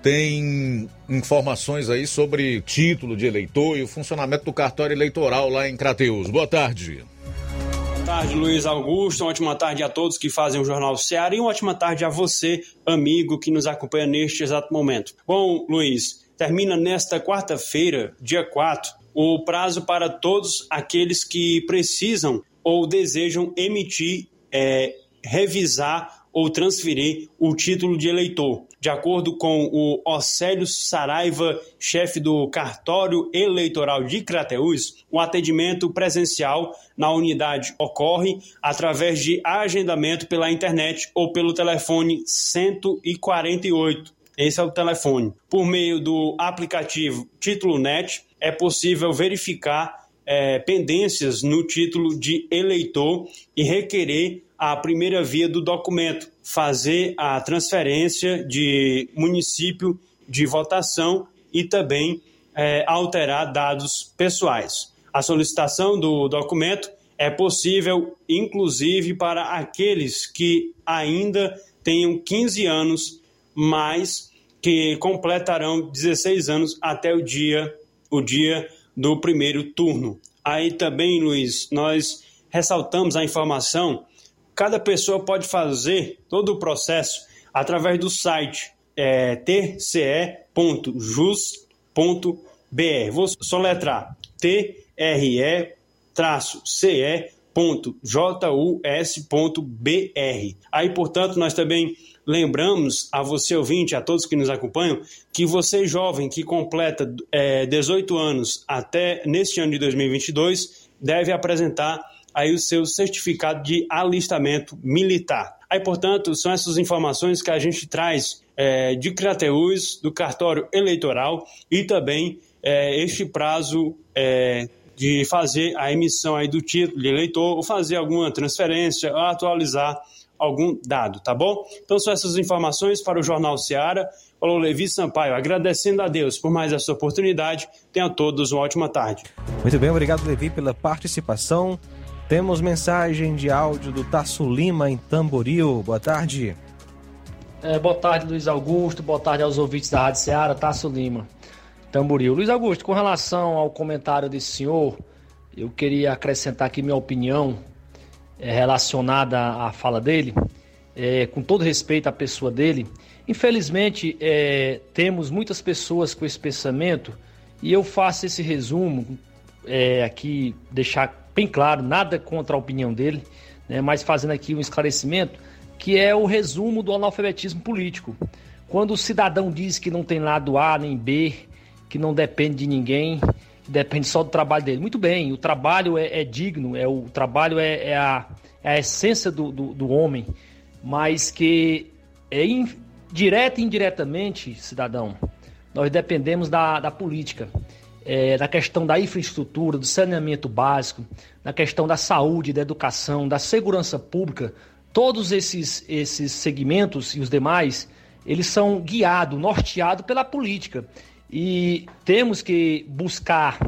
tem informações aí sobre título de eleitor e o funcionamento do cartório eleitoral lá em Crateus. Boa tarde. Boa tarde, Luiz Augusto. Uma ótima tarde a todos que fazem o Jornal Ceará e uma ótima tarde a você, amigo, que nos acompanha neste exato momento. Bom, Luiz, termina nesta quarta-feira, dia 4, o prazo para todos aqueles que precisam ou desejam emitir, é, revisar ou transferir o título de eleitor. De acordo com o Océlio Saraiva, chefe do cartório eleitoral de Crateús, o atendimento presencial na unidade ocorre através de agendamento pela internet ou pelo telefone 148. Esse é o telefone. Por meio do aplicativo Título Net, é possível verificar é, pendências no título de eleitor e requerer a primeira via do documento, fazer a transferência de município de votação e também é, alterar dados pessoais. A solicitação do documento é possível, inclusive, para aqueles que ainda tenham 15 anos, mas que completarão 16 anos até o dia, o dia do primeiro turno. Aí também, Luiz, nós ressaltamos a informação. Cada pessoa pode fazer todo o processo através do site é, tce.jus.br. Vou soletrar tre-ce.jus.br. Aí, portanto, nós também Lembramos a você, ouvinte, a todos que nos acompanham, que você, jovem que completa é, 18 anos até neste ano de 2022, deve apresentar aí o seu certificado de alistamento militar. Aí, portanto, são essas informações que a gente traz é, de Crateús, do cartório eleitoral e também é, este prazo é, de fazer a emissão aí do título de eleitor ou fazer alguma transferência, atualizar algum dado, tá bom? Então são essas informações para o Jornal Seara. Falou Levi Sampaio, agradecendo a Deus por mais essa oportunidade. Tenham todos uma ótima tarde. Muito bem, obrigado Levi pela participação. Temos mensagem de áudio do Tasso Lima em Tamboril. Boa tarde. É, boa tarde, Luiz Augusto. Boa tarde aos ouvintes da Rádio Seara, Tasso Lima, Tamboril. Luiz Augusto, com relação ao comentário desse senhor, eu queria acrescentar aqui minha opinião é, relacionada à fala dele, é, com todo respeito à pessoa dele, infelizmente é, temos muitas pessoas com esse pensamento e eu faço esse resumo é, aqui, deixar bem claro, nada contra a opinião dele, né, mas fazendo aqui um esclarecimento, que é o resumo do analfabetismo político. Quando o cidadão diz que não tem lado A nem B, que não depende de ninguém, depende só do trabalho dele. Muito bem, o trabalho é, é digno, é o trabalho é, é, a, é a essência do, do, do, homem, mas que é in, e indiretamente, cidadão, nós dependemos da, da política. é, na questão da infraestrutura, do saneamento básico, na questão da saúde, da educação, da segurança pública, todos esses, esses segmentos e os demais, eles são guiados, norteados pela política. E temos que buscar,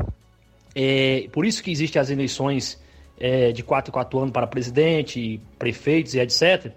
é, por isso que existem as eleições é, de 4 em 4 anos para presidente, prefeitos e etc.,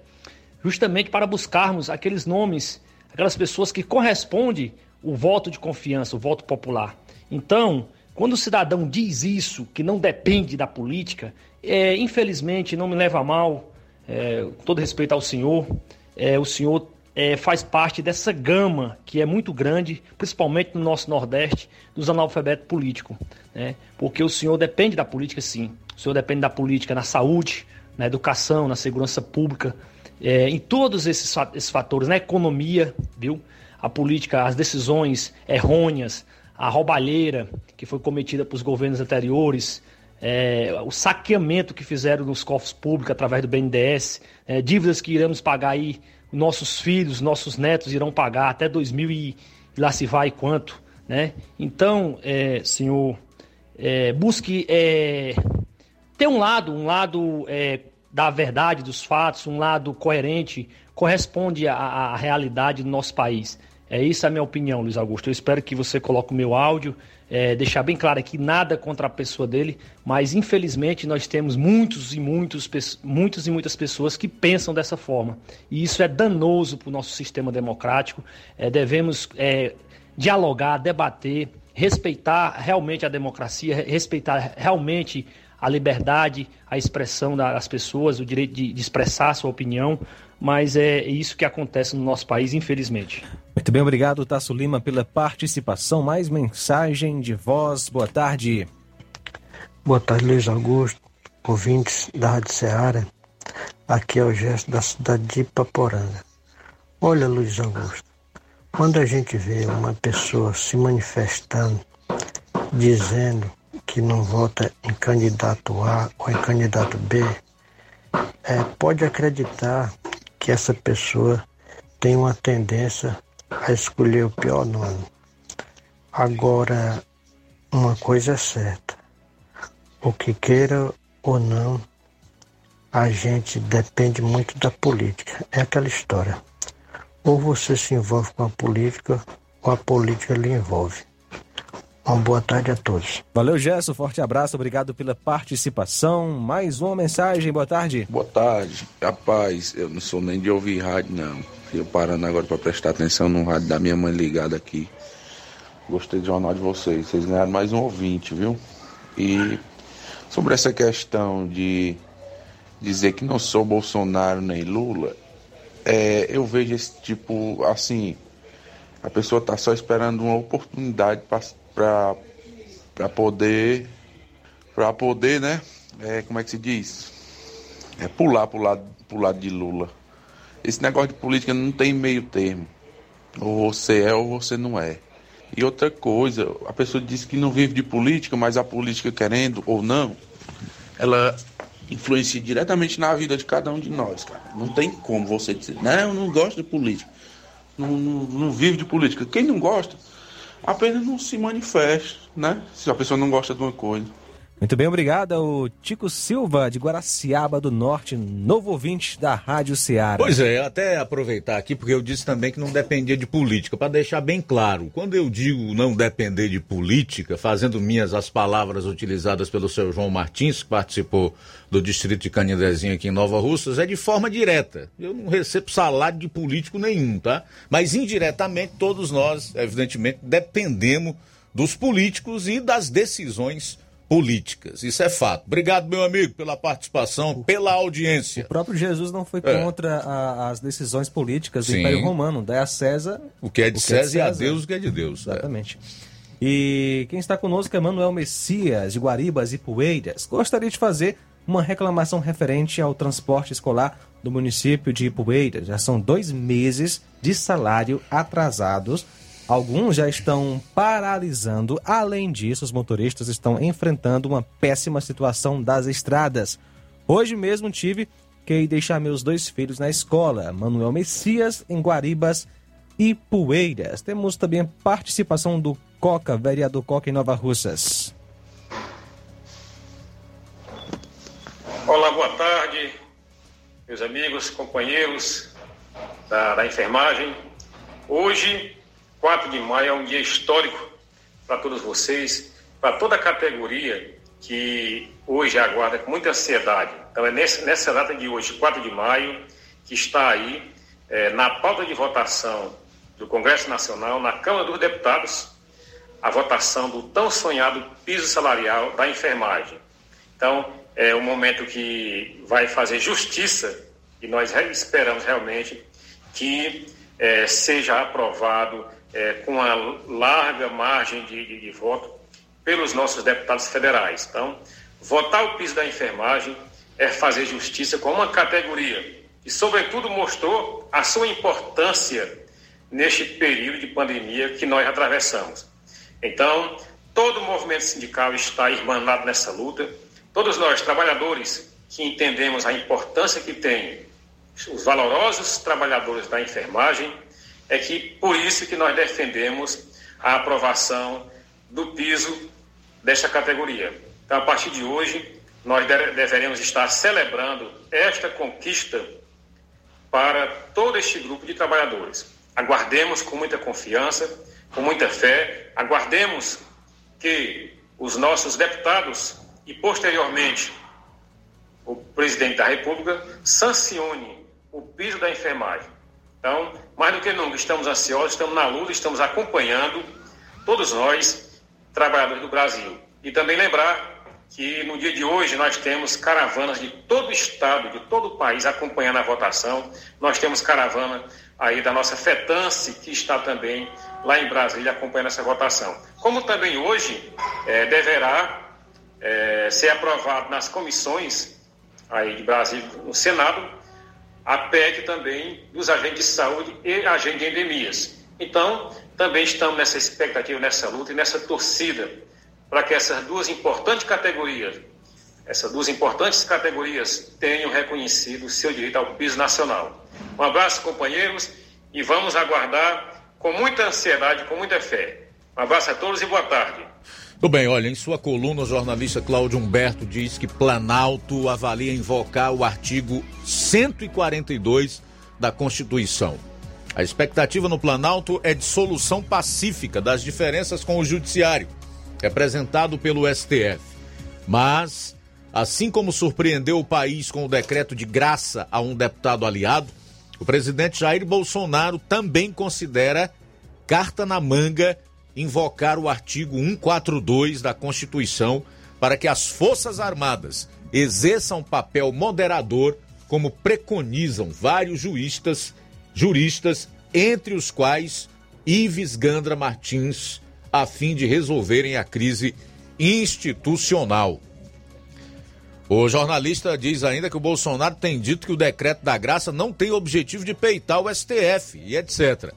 justamente para buscarmos aqueles nomes, aquelas pessoas que correspondem o voto de confiança, o voto popular. Então, quando o cidadão diz isso, que não depende da política, é, infelizmente, não me leva a mal, é, com todo respeito ao senhor, é, o senhor é, faz parte dessa gama que é muito grande, principalmente no nosso Nordeste, dos analfabetos políticos. Né? Porque o senhor depende da política, sim. O senhor depende da política na saúde, na educação, na segurança pública, é, em todos esses, esses fatores, na economia, viu? A política, as decisões errôneas, a roubalheira que foi cometida pelos governos anteriores, é, o saqueamento que fizeram nos cofres públicos através do BNDES, é, dívidas que iremos pagar aí, nossos filhos, nossos netos irão pagar até 2000 e lá se vai quanto, né? Então, é, senhor, é, busque é, ter um lado, um lado é, da verdade dos fatos, um lado coerente, corresponde à, à realidade do nosso país. É isso a minha opinião, Luiz Augusto. Eu espero que você coloque o meu áudio, é, deixar bem claro aqui nada contra a pessoa dele, mas infelizmente nós temos muitos e muitos, muitos e muitas pessoas que pensam dessa forma. E isso é danoso para o nosso sistema democrático. É, devemos é, dialogar, debater, respeitar realmente a democracia, respeitar realmente a liberdade, a expressão das pessoas, o direito de, de expressar a sua opinião, mas é isso que acontece no nosso país, infelizmente. Muito bem, obrigado, Tasso Lima, pela participação. Mais mensagem de voz. Boa tarde. Boa tarde, Luiz Augusto, ouvintes da Rádio Ceará. Aqui é o gesto da cidade de Ipaporanga. Olha, Luiz Augusto, quando a gente vê uma pessoa se manifestando, dizendo que não vota em candidato A ou em candidato B, é, pode acreditar que essa pessoa tem uma tendência a escolher o pior nome. Agora, uma coisa é certa: o que queira ou não, a gente depende muito da política. É aquela história. Ou você se envolve com a política, ou a política lhe envolve. Uma boa tarde a todos. Valeu, Gerson. Forte abraço. Obrigado pela participação. Mais uma mensagem. Boa tarde. Boa tarde. Rapaz, eu não sou nem de ouvir rádio, não. Eu parando agora para prestar atenção no rádio da minha mãe ligada aqui. Gostei do jornal de vocês. Vocês ganharam mais um ouvinte, viu? E sobre essa questão de dizer que não sou Bolsonaro nem Lula, é, eu vejo esse tipo assim. A pessoa tá só esperando uma oportunidade para poder. para poder, né? É, como é que se diz? É pular pro lado, pro lado de Lula. Esse negócio de política não tem meio termo. Ou você é ou você não é. E outra coisa, a pessoa diz que não vive de política, mas a política querendo ou não, ela influencia diretamente na vida de cada um de nós, cara. Não tem como você dizer, não, eu não gosto de política. Não, não, não vive de política. Quem não gosta, apenas não se manifesta, né? Se a pessoa não gosta de uma coisa. Muito bem, obrigado ao Tico Silva, de Guaraciaba do Norte, novo ouvinte da Rádio Ceará. Pois é, até aproveitar aqui, porque eu disse também que não dependia de política, para deixar bem claro, quando eu digo não depender de política, fazendo minhas as palavras utilizadas pelo seu João Martins, que participou do distrito de Canindezinho aqui em Nova Russas, é de forma direta. Eu não recebo salário de político nenhum, tá? Mas indiretamente, todos nós, evidentemente, dependemos dos políticos e das decisões políticas. Isso é fato. Obrigado, meu amigo, pela participação, pela audiência. O próprio Jesus não foi é. contra a, as decisões políticas do Sim. Império Romano. Dá a César o que é de, César, é de César, e a Deus o que é de Deus. É. Exatamente. É. E quem está conosco é Manuel Messias, de Guaribas e Poeiras. Gostaria de fazer uma reclamação referente ao transporte escolar do município de Ipueiras. Já são dois meses de salário atrasados Alguns já estão paralisando. Além disso, os motoristas estão enfrentando uma péssima situação das estradas. Hoje mesmo tive que deixar meus dois filhos na escola, Manuel Messias, em Guaribas e Poeiras. Temos também a participação do Coca, vereador Coca em Nova Russas. Olá, boa tarde, meus amigos, companheiros da, da enfermagem. Hoje, 4 de maio, é um dia histórico para todos vocês, para toda a categoria que hoje aguarda com muita ansiedade. Então, é nessa, nessa data de hoje, 4 de maio, que está aí é, na pauta de votação do Congresso Nacional, na Câmara dos Deputados, a votação do tão sonhado piso salarial da enfermagem. Então, é um momento que vai fazer justiça e nós esperamos realmente que é, seja aprovado é, com uma larga margem de, de, de voto pelos nossos deputados federais. Então, votar o piso da enfermagem é fazer justiça com uma categoria e, sobretudo, mostrou a sua importância neste período de pandemia que nós atravessamos. Então, todo o movimento sindical está irmanado nessa luta. Todos nós, trabalhadores, que entendemos a importância que tem os valorosos trabalhadores da enfermagem, é que por isso que nós defendemos a aprovação do piso desta categoria. Então, a partir de hoje, nós deveremos estar celebrando esta conquista para todo este grupo de trabalhadores. Aguardemos com muita confiança, com muita fé, aguardemos que os nossos deputados e, posteriormente, o presidente da República sancione o piso da enfermagem. Então, mais do que nunca, estamos ansiosos, estamos na luta, estamos acompanhando, todos nós, trabalhadores do Brasil. E também lembrar que no dia de hoje nós temos caravanas de todo o estado, de todo o país acompanhando a votação. Nós temos caravana aí da nossa FETANCE, que está também lá em Brasília acompanhando essa votação. Como também hoje é, deverá é, ser aprovado nas comissões aí de Brasília, no Senado, a PEC também dos agentes de saúde e agentes de endemias. Então, também estamos nessa expectativa, nessa luta e nessa torcida para que essas duas importantes categorias, essas duas importantes categorias tenham reconhecido o seu direito ao piso nacional. Um abraço, companheiros, e vamos aguardar com muita ansiedade, com muita fé. Um abraço a todos e boa tarde. Tudo bem, olha, em sua coluna, o jornalista Cláudio Humberto diz que Planalto avalia invocar o artigo 142 da Constituição. A expectativa no Planalto é de solução pacífica das diferenças com o Judiciário representado pelo STF. Mas, assim como surpreendeu o país com o decreto de graça a um deputado aliado, o presidente Jair Bolsonaro também considera carta na manga invocar o artigo 142 da Constituição para que as Forças Armadas exerçam papel moderador, como preconizam vários juristas, juristas, entre os quais Ives Gandra Martins, a fim de resolverem a crise institucional. O jornalista diz ainda que o Bolsonaro tem dito que o decreto da graça não tem objetivo de peitar o STF e etc.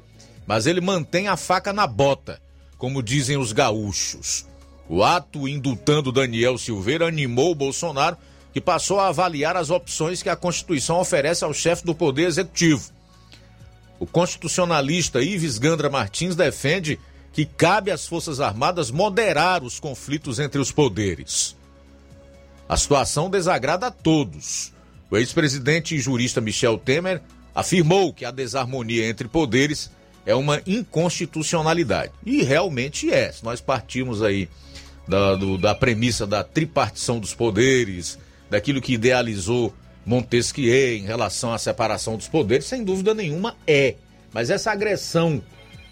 Mas ele mantém a faca na bota, como dizem os gaúchos. O ato indultando Daniel Silveira animou o Bolsonaro, que passou a avaliar as opções que a Constituição oferece ao chefe do Poder Executivo. O constitucionalista Ives Gandra Martins defende que cabe às Forças Armadas moderar os conflitos entre os poderes. A situação desagrada a todos. O ex-presidente e jurista Michel Temer afirmou que a desarmonia entre poderes é uma inconstitucionalidade. E realmente é. Se nós partimos aí da, do, da premissa da tripartição dos poderes, daquilo que idealizou Montesquieu em relação à separação dos poderes, sem dúvida nenhuma é. Mas essa agressão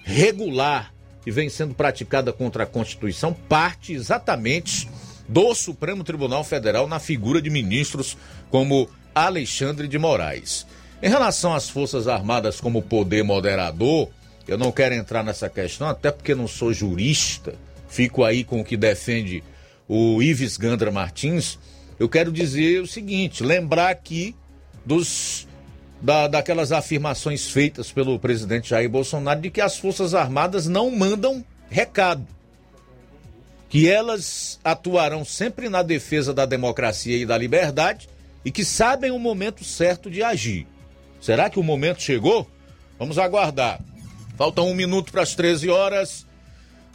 regular que vem sendo praticada contra a Constituição parte exatamente do Supremo Tribunal Federal na figura de ministros como Alexandre de Moraes. Em relação às Forças Armadas como poder moderador, eu não quero entrar nessa questão, até porque não sou jurista, fico aí com o que defende o Ives Gandra Martins. Eu quero dizer o seguinte: lembrar aqui dos da, daquelas afirmações feitas pelo presidente Jair Bolsonaro de que as Forças Armadas não mandam recado. Que elas atuarão sempre na defesa da democracia e da liberdade e que sabem o momento certo de agir. Será que o momento chegou? Vamos aguardar. Falta um minuto para as 13 horas.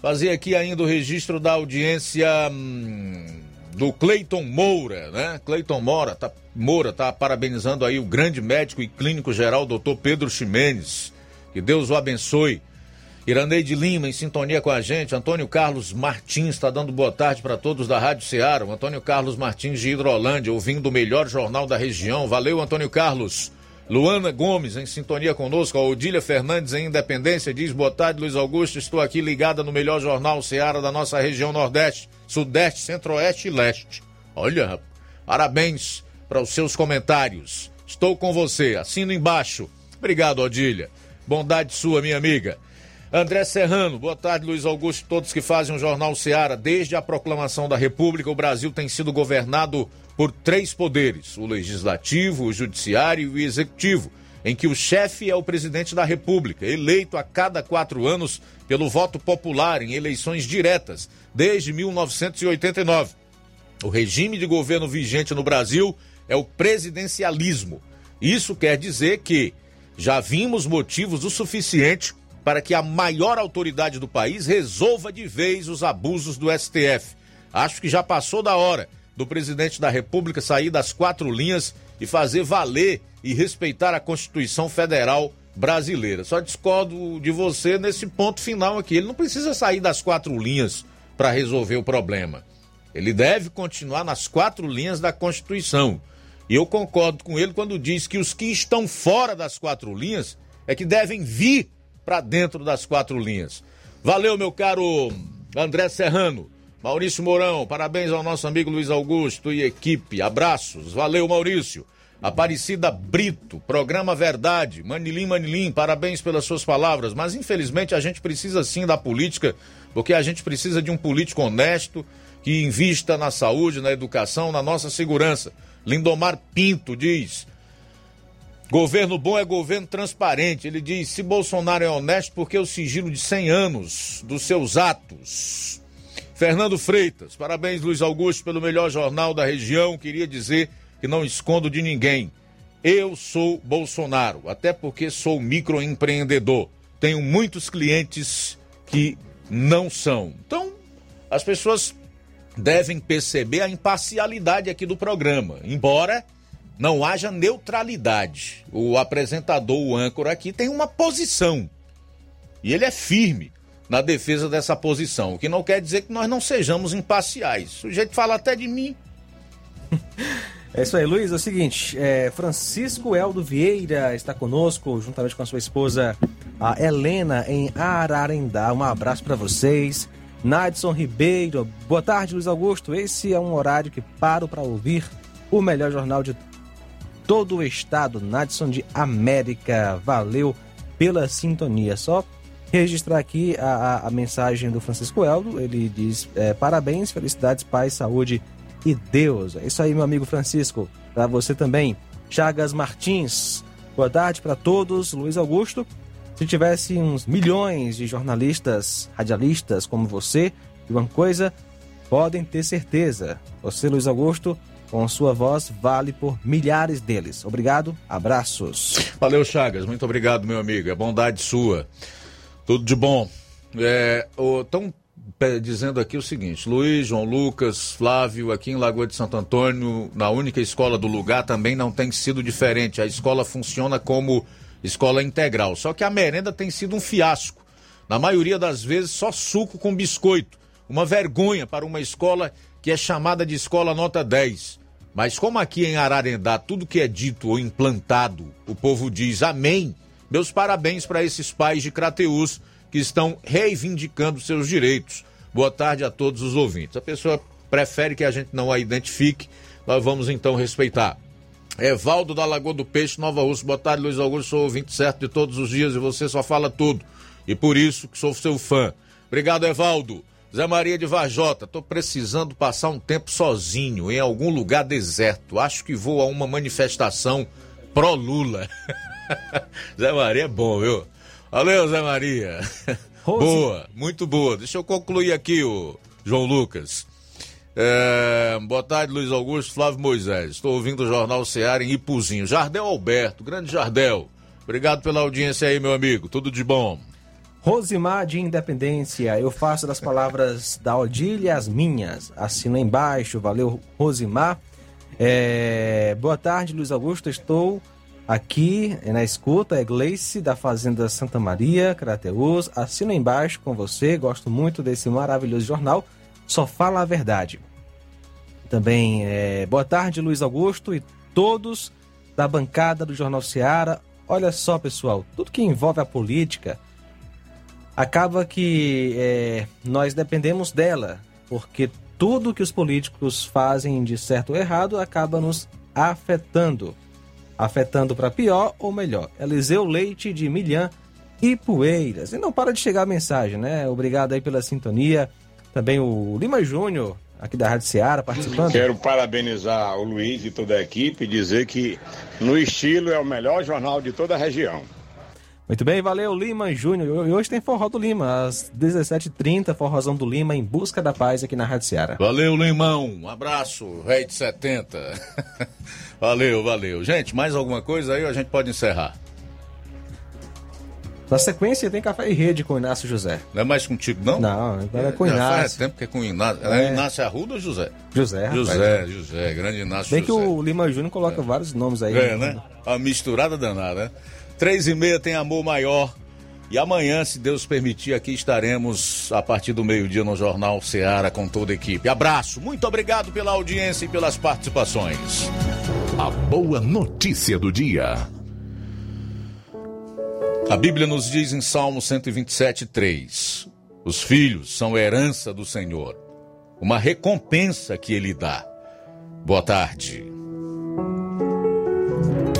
Fazer aqui ainda o registro da audiência hum, do Cleiton Moura, né? Cleiton Moura tá, Moura tá parabenizando aí o grande médico e clínico geral, doutor Pedro Ximenes. Que Deus o abençoe. Iraneide Lima em sintonia com a gente. Antônio Carlos Martins está dando boa tarde para todos da Rádio Ceará. Antônio Carlos Martins de Hidrolândia, ouvindo o melhor jornal da região. Valeu, Antônio Carlos. Luana Gomes em sintonia conosco. A Odília Fernandes em Independência diz: Boa tarde, Luiz Augusto. Estou aqui ligada no melhor jornal Ceará da nossa região Nordeste, Sudeste, Centro-Oeste e Leste. Olha, parabéns para os seus comentários. Estou com você. Assino embaixo. Obrigado, Odília. Bondade sua, minha amiga. André Serrano, boa tarde, Luiz Augusto, todos que fazem o Jornal Seara. Desde a proclamação da República, o Brasil tem sido governado por três poderes: o legislativo, o judiciário e o executivo, em que o chefe é o presidente da República, eleito a cada quatro anos pelo voto popular em eleições diretas, desde 1989. O regime de governo vigente no Brasil é o presidencialismo. Isso quer dizer que já vimos motivos o suficiente para que a maior autoridade do país resolva de vez os abusos do STF. Acho que já passou da hora do presidente da República sair das quatro linhas e fazer valer e respeitar a Constituição Federal brasileira. Só discordo de você nesse ponto final aqui. Ele não precisa sair das quatro linhas para resolver o problema. Ele deve continuar nas quatro linhas da Constituição. E eu concordo com ele quando diz que os que estão fora das quatro linhas é que devem vir para dentro das quatro linhas. Valeu, meu caro André Serrano. Maurício Mourão, parabéns ao nosso amigo Luiz Augusto e equipe. Abraços. Valeu, Maurício. Aparecida Brito, programa Verdade. Manilim, Manilim, parabéns pelas suas palavras. Mas infelizmente a gente precisa sim da política, porque a gente precisa de um político honesto que invista na saúde, na educação, na nossa segurança. Lindomar Pinto diz: Governo bom é governo transparente. Ele diz: se Bolsonaro é honesto, porque o sigilo de 100 anos dos seus atos. Fernando Freitas, parabéns, Luiz Augusto, pelo melhor jornal da região. Queria dizer que não escondo de ninguém. Eu sou Bolsonaro, até porque sou microempreendedor. Tenho muitos clientes que não são. Então, as pessoas devem perceber a imparcialidade aqui do programa, embora não haja neutralidade. O apresentador, o âncora aqui, tem uma posição. E ele é firme na defesa dessa posição. O que não quer dizer que nós não sejamos imparciais. O jeito fala até de mim. É isso aí, Luiz. É o seguinte: é, Francisco Eldo Vieira está conosco, juntamente com a sua esposa, a Helena, em Ararendá. Um abraço para vocês. Nadson Ribeiro, boa tarde, Luiz Augusto. Esse é um horário que paro para ouvir o melhor jornal de todo o estado, Nadson de América. Valeu pela sintonia. Só registrar aqui a, a, a mensagem do Francisco Eldo. Ele diz: é, parabéns, felicidades, paz, saúde e Deus. É isso aí, meu amigo Francisco. Para você também. Chagas Martins, boa tarde para todos. Luiz Augusto. Se tivesse uns milhões de jornalistas, radialistas como você, de uma coisa, podem ter certeza. Você, Luiz Augusto, com sua voz, vale por milhares deles. Obrigado, abraços. Valeu, Chagas. Muito obrigado, meu amigo. É bondade sua. Tudo de bom. Estão é, dizendo aqui o seguinte: Luiz, João Lucas, Flávio, aqui em Lagoa de Santo Antônio, na única escola do lugar, também não tem sido diferente. A escola funciona como escola integral. Só que a merenda tem sido um fiasco. Na maioria das vezes, só suco com biscoito. Uma vergonha para uma escola que é chamada de escola nota 10. Mas como aqui em Ararendá tudo que é dito ou implantado, o povo diz amém, meus parabéns para esses pais de Crateus que estão reivindicando seus direitos. Boa tarde a todos os ouvintes. A pessoa prefere que a gente não a identifique, nós vamos então respeitar. Evaldo da Lagoa do Peixe, Nova Rússia. Boa tarde, Luiz Augusto. Sou ouvinte certo de todos os dias e você só fala tudo. E por isso que sou seu fã. Obrigado, Evaldo. Zé Maria de Varjota, tô precisando passar um tempo sozinho em algum lugar deserto. Acho que vou a uma manifestação pró-Lula. Zé Maria é bom, viu? Valeu, Zé Maria. Rose. Boa, muito boa. Deixa eu concluir aqui, o João Lucas. É, boa tarde, Luiz Augusto, Flávio Moisés. Estou ouvindo o Jornal Seara em Ipuzinho. Jardel Alberto, grande Jardel. Obrigado pela audiência aí, meu amigo. Tudo de bom. Rosimar de Independência, eu faço das palavras da Odília as minhas. Assina embaixo, valeu Rosimar. É, boa tarde, Luiz Augusto. Estou aqui na escuta. É Gleice da Fazenda Santa Maria, Crateus. Assino embaixo com você. Gosto muito desse maravilhoso jornal. Só fala a verdade. Também é, boa tarde, Luiz Augusto e todos da bancada do Jornal Seara. Olha só, pessoal, tudo que envolve a política acaba que é, nós dependemos dela, porque tudo que os políticos fazem de certo ou errado acaba nos afetando. Afetando para pior ou melhor. Eliseu Leite de Milhã e Poeiras. E não para de chegar a mensagem, né? Obrigado aí pela sintonia. Também o Lima Júnior, aqui da Rádio Seara, participando. Quero parabenizar o Luiz e toda a equipe e dizer que, no estilo, é o melhor jornal de toda a região. Muito bem, valeu Lima Júnior. E hoje tem Forró do Lima, às 17h30, Forrozão do Lima, em busca da paz aqui na Rádio Seara. Valeu, Limão. Um abraço, rei de 70. valeu, valeu. Gente, mais alguma coisa aí ou a gente pode encerrar? Na sequência tem Café e Rede com o Inácio José. Não é mais contigo, não? Não, agora é com o Já Inácio. faz tempo que é com o Inácio. É. É Inácio Arruda ou José? José, rapaz. José, José, grande Inácio Bem que José. o Lima Júnior coloca vários nomes aí. É, né? A misturada danada, né? Três e meia tem Amor Maior. E amanhã, se Deus permitir, aqui estaremos a partir do meio-dia no Jornal Seara com toda a equipe. Abraço, muito obrigado pela audiência e pelas participações. A boa notícia do dia. A Bíblia nos diz em Salmo 127, 3: Os filhos são herança do Senhor, uma recompensa que Ele dá. Boa tarde.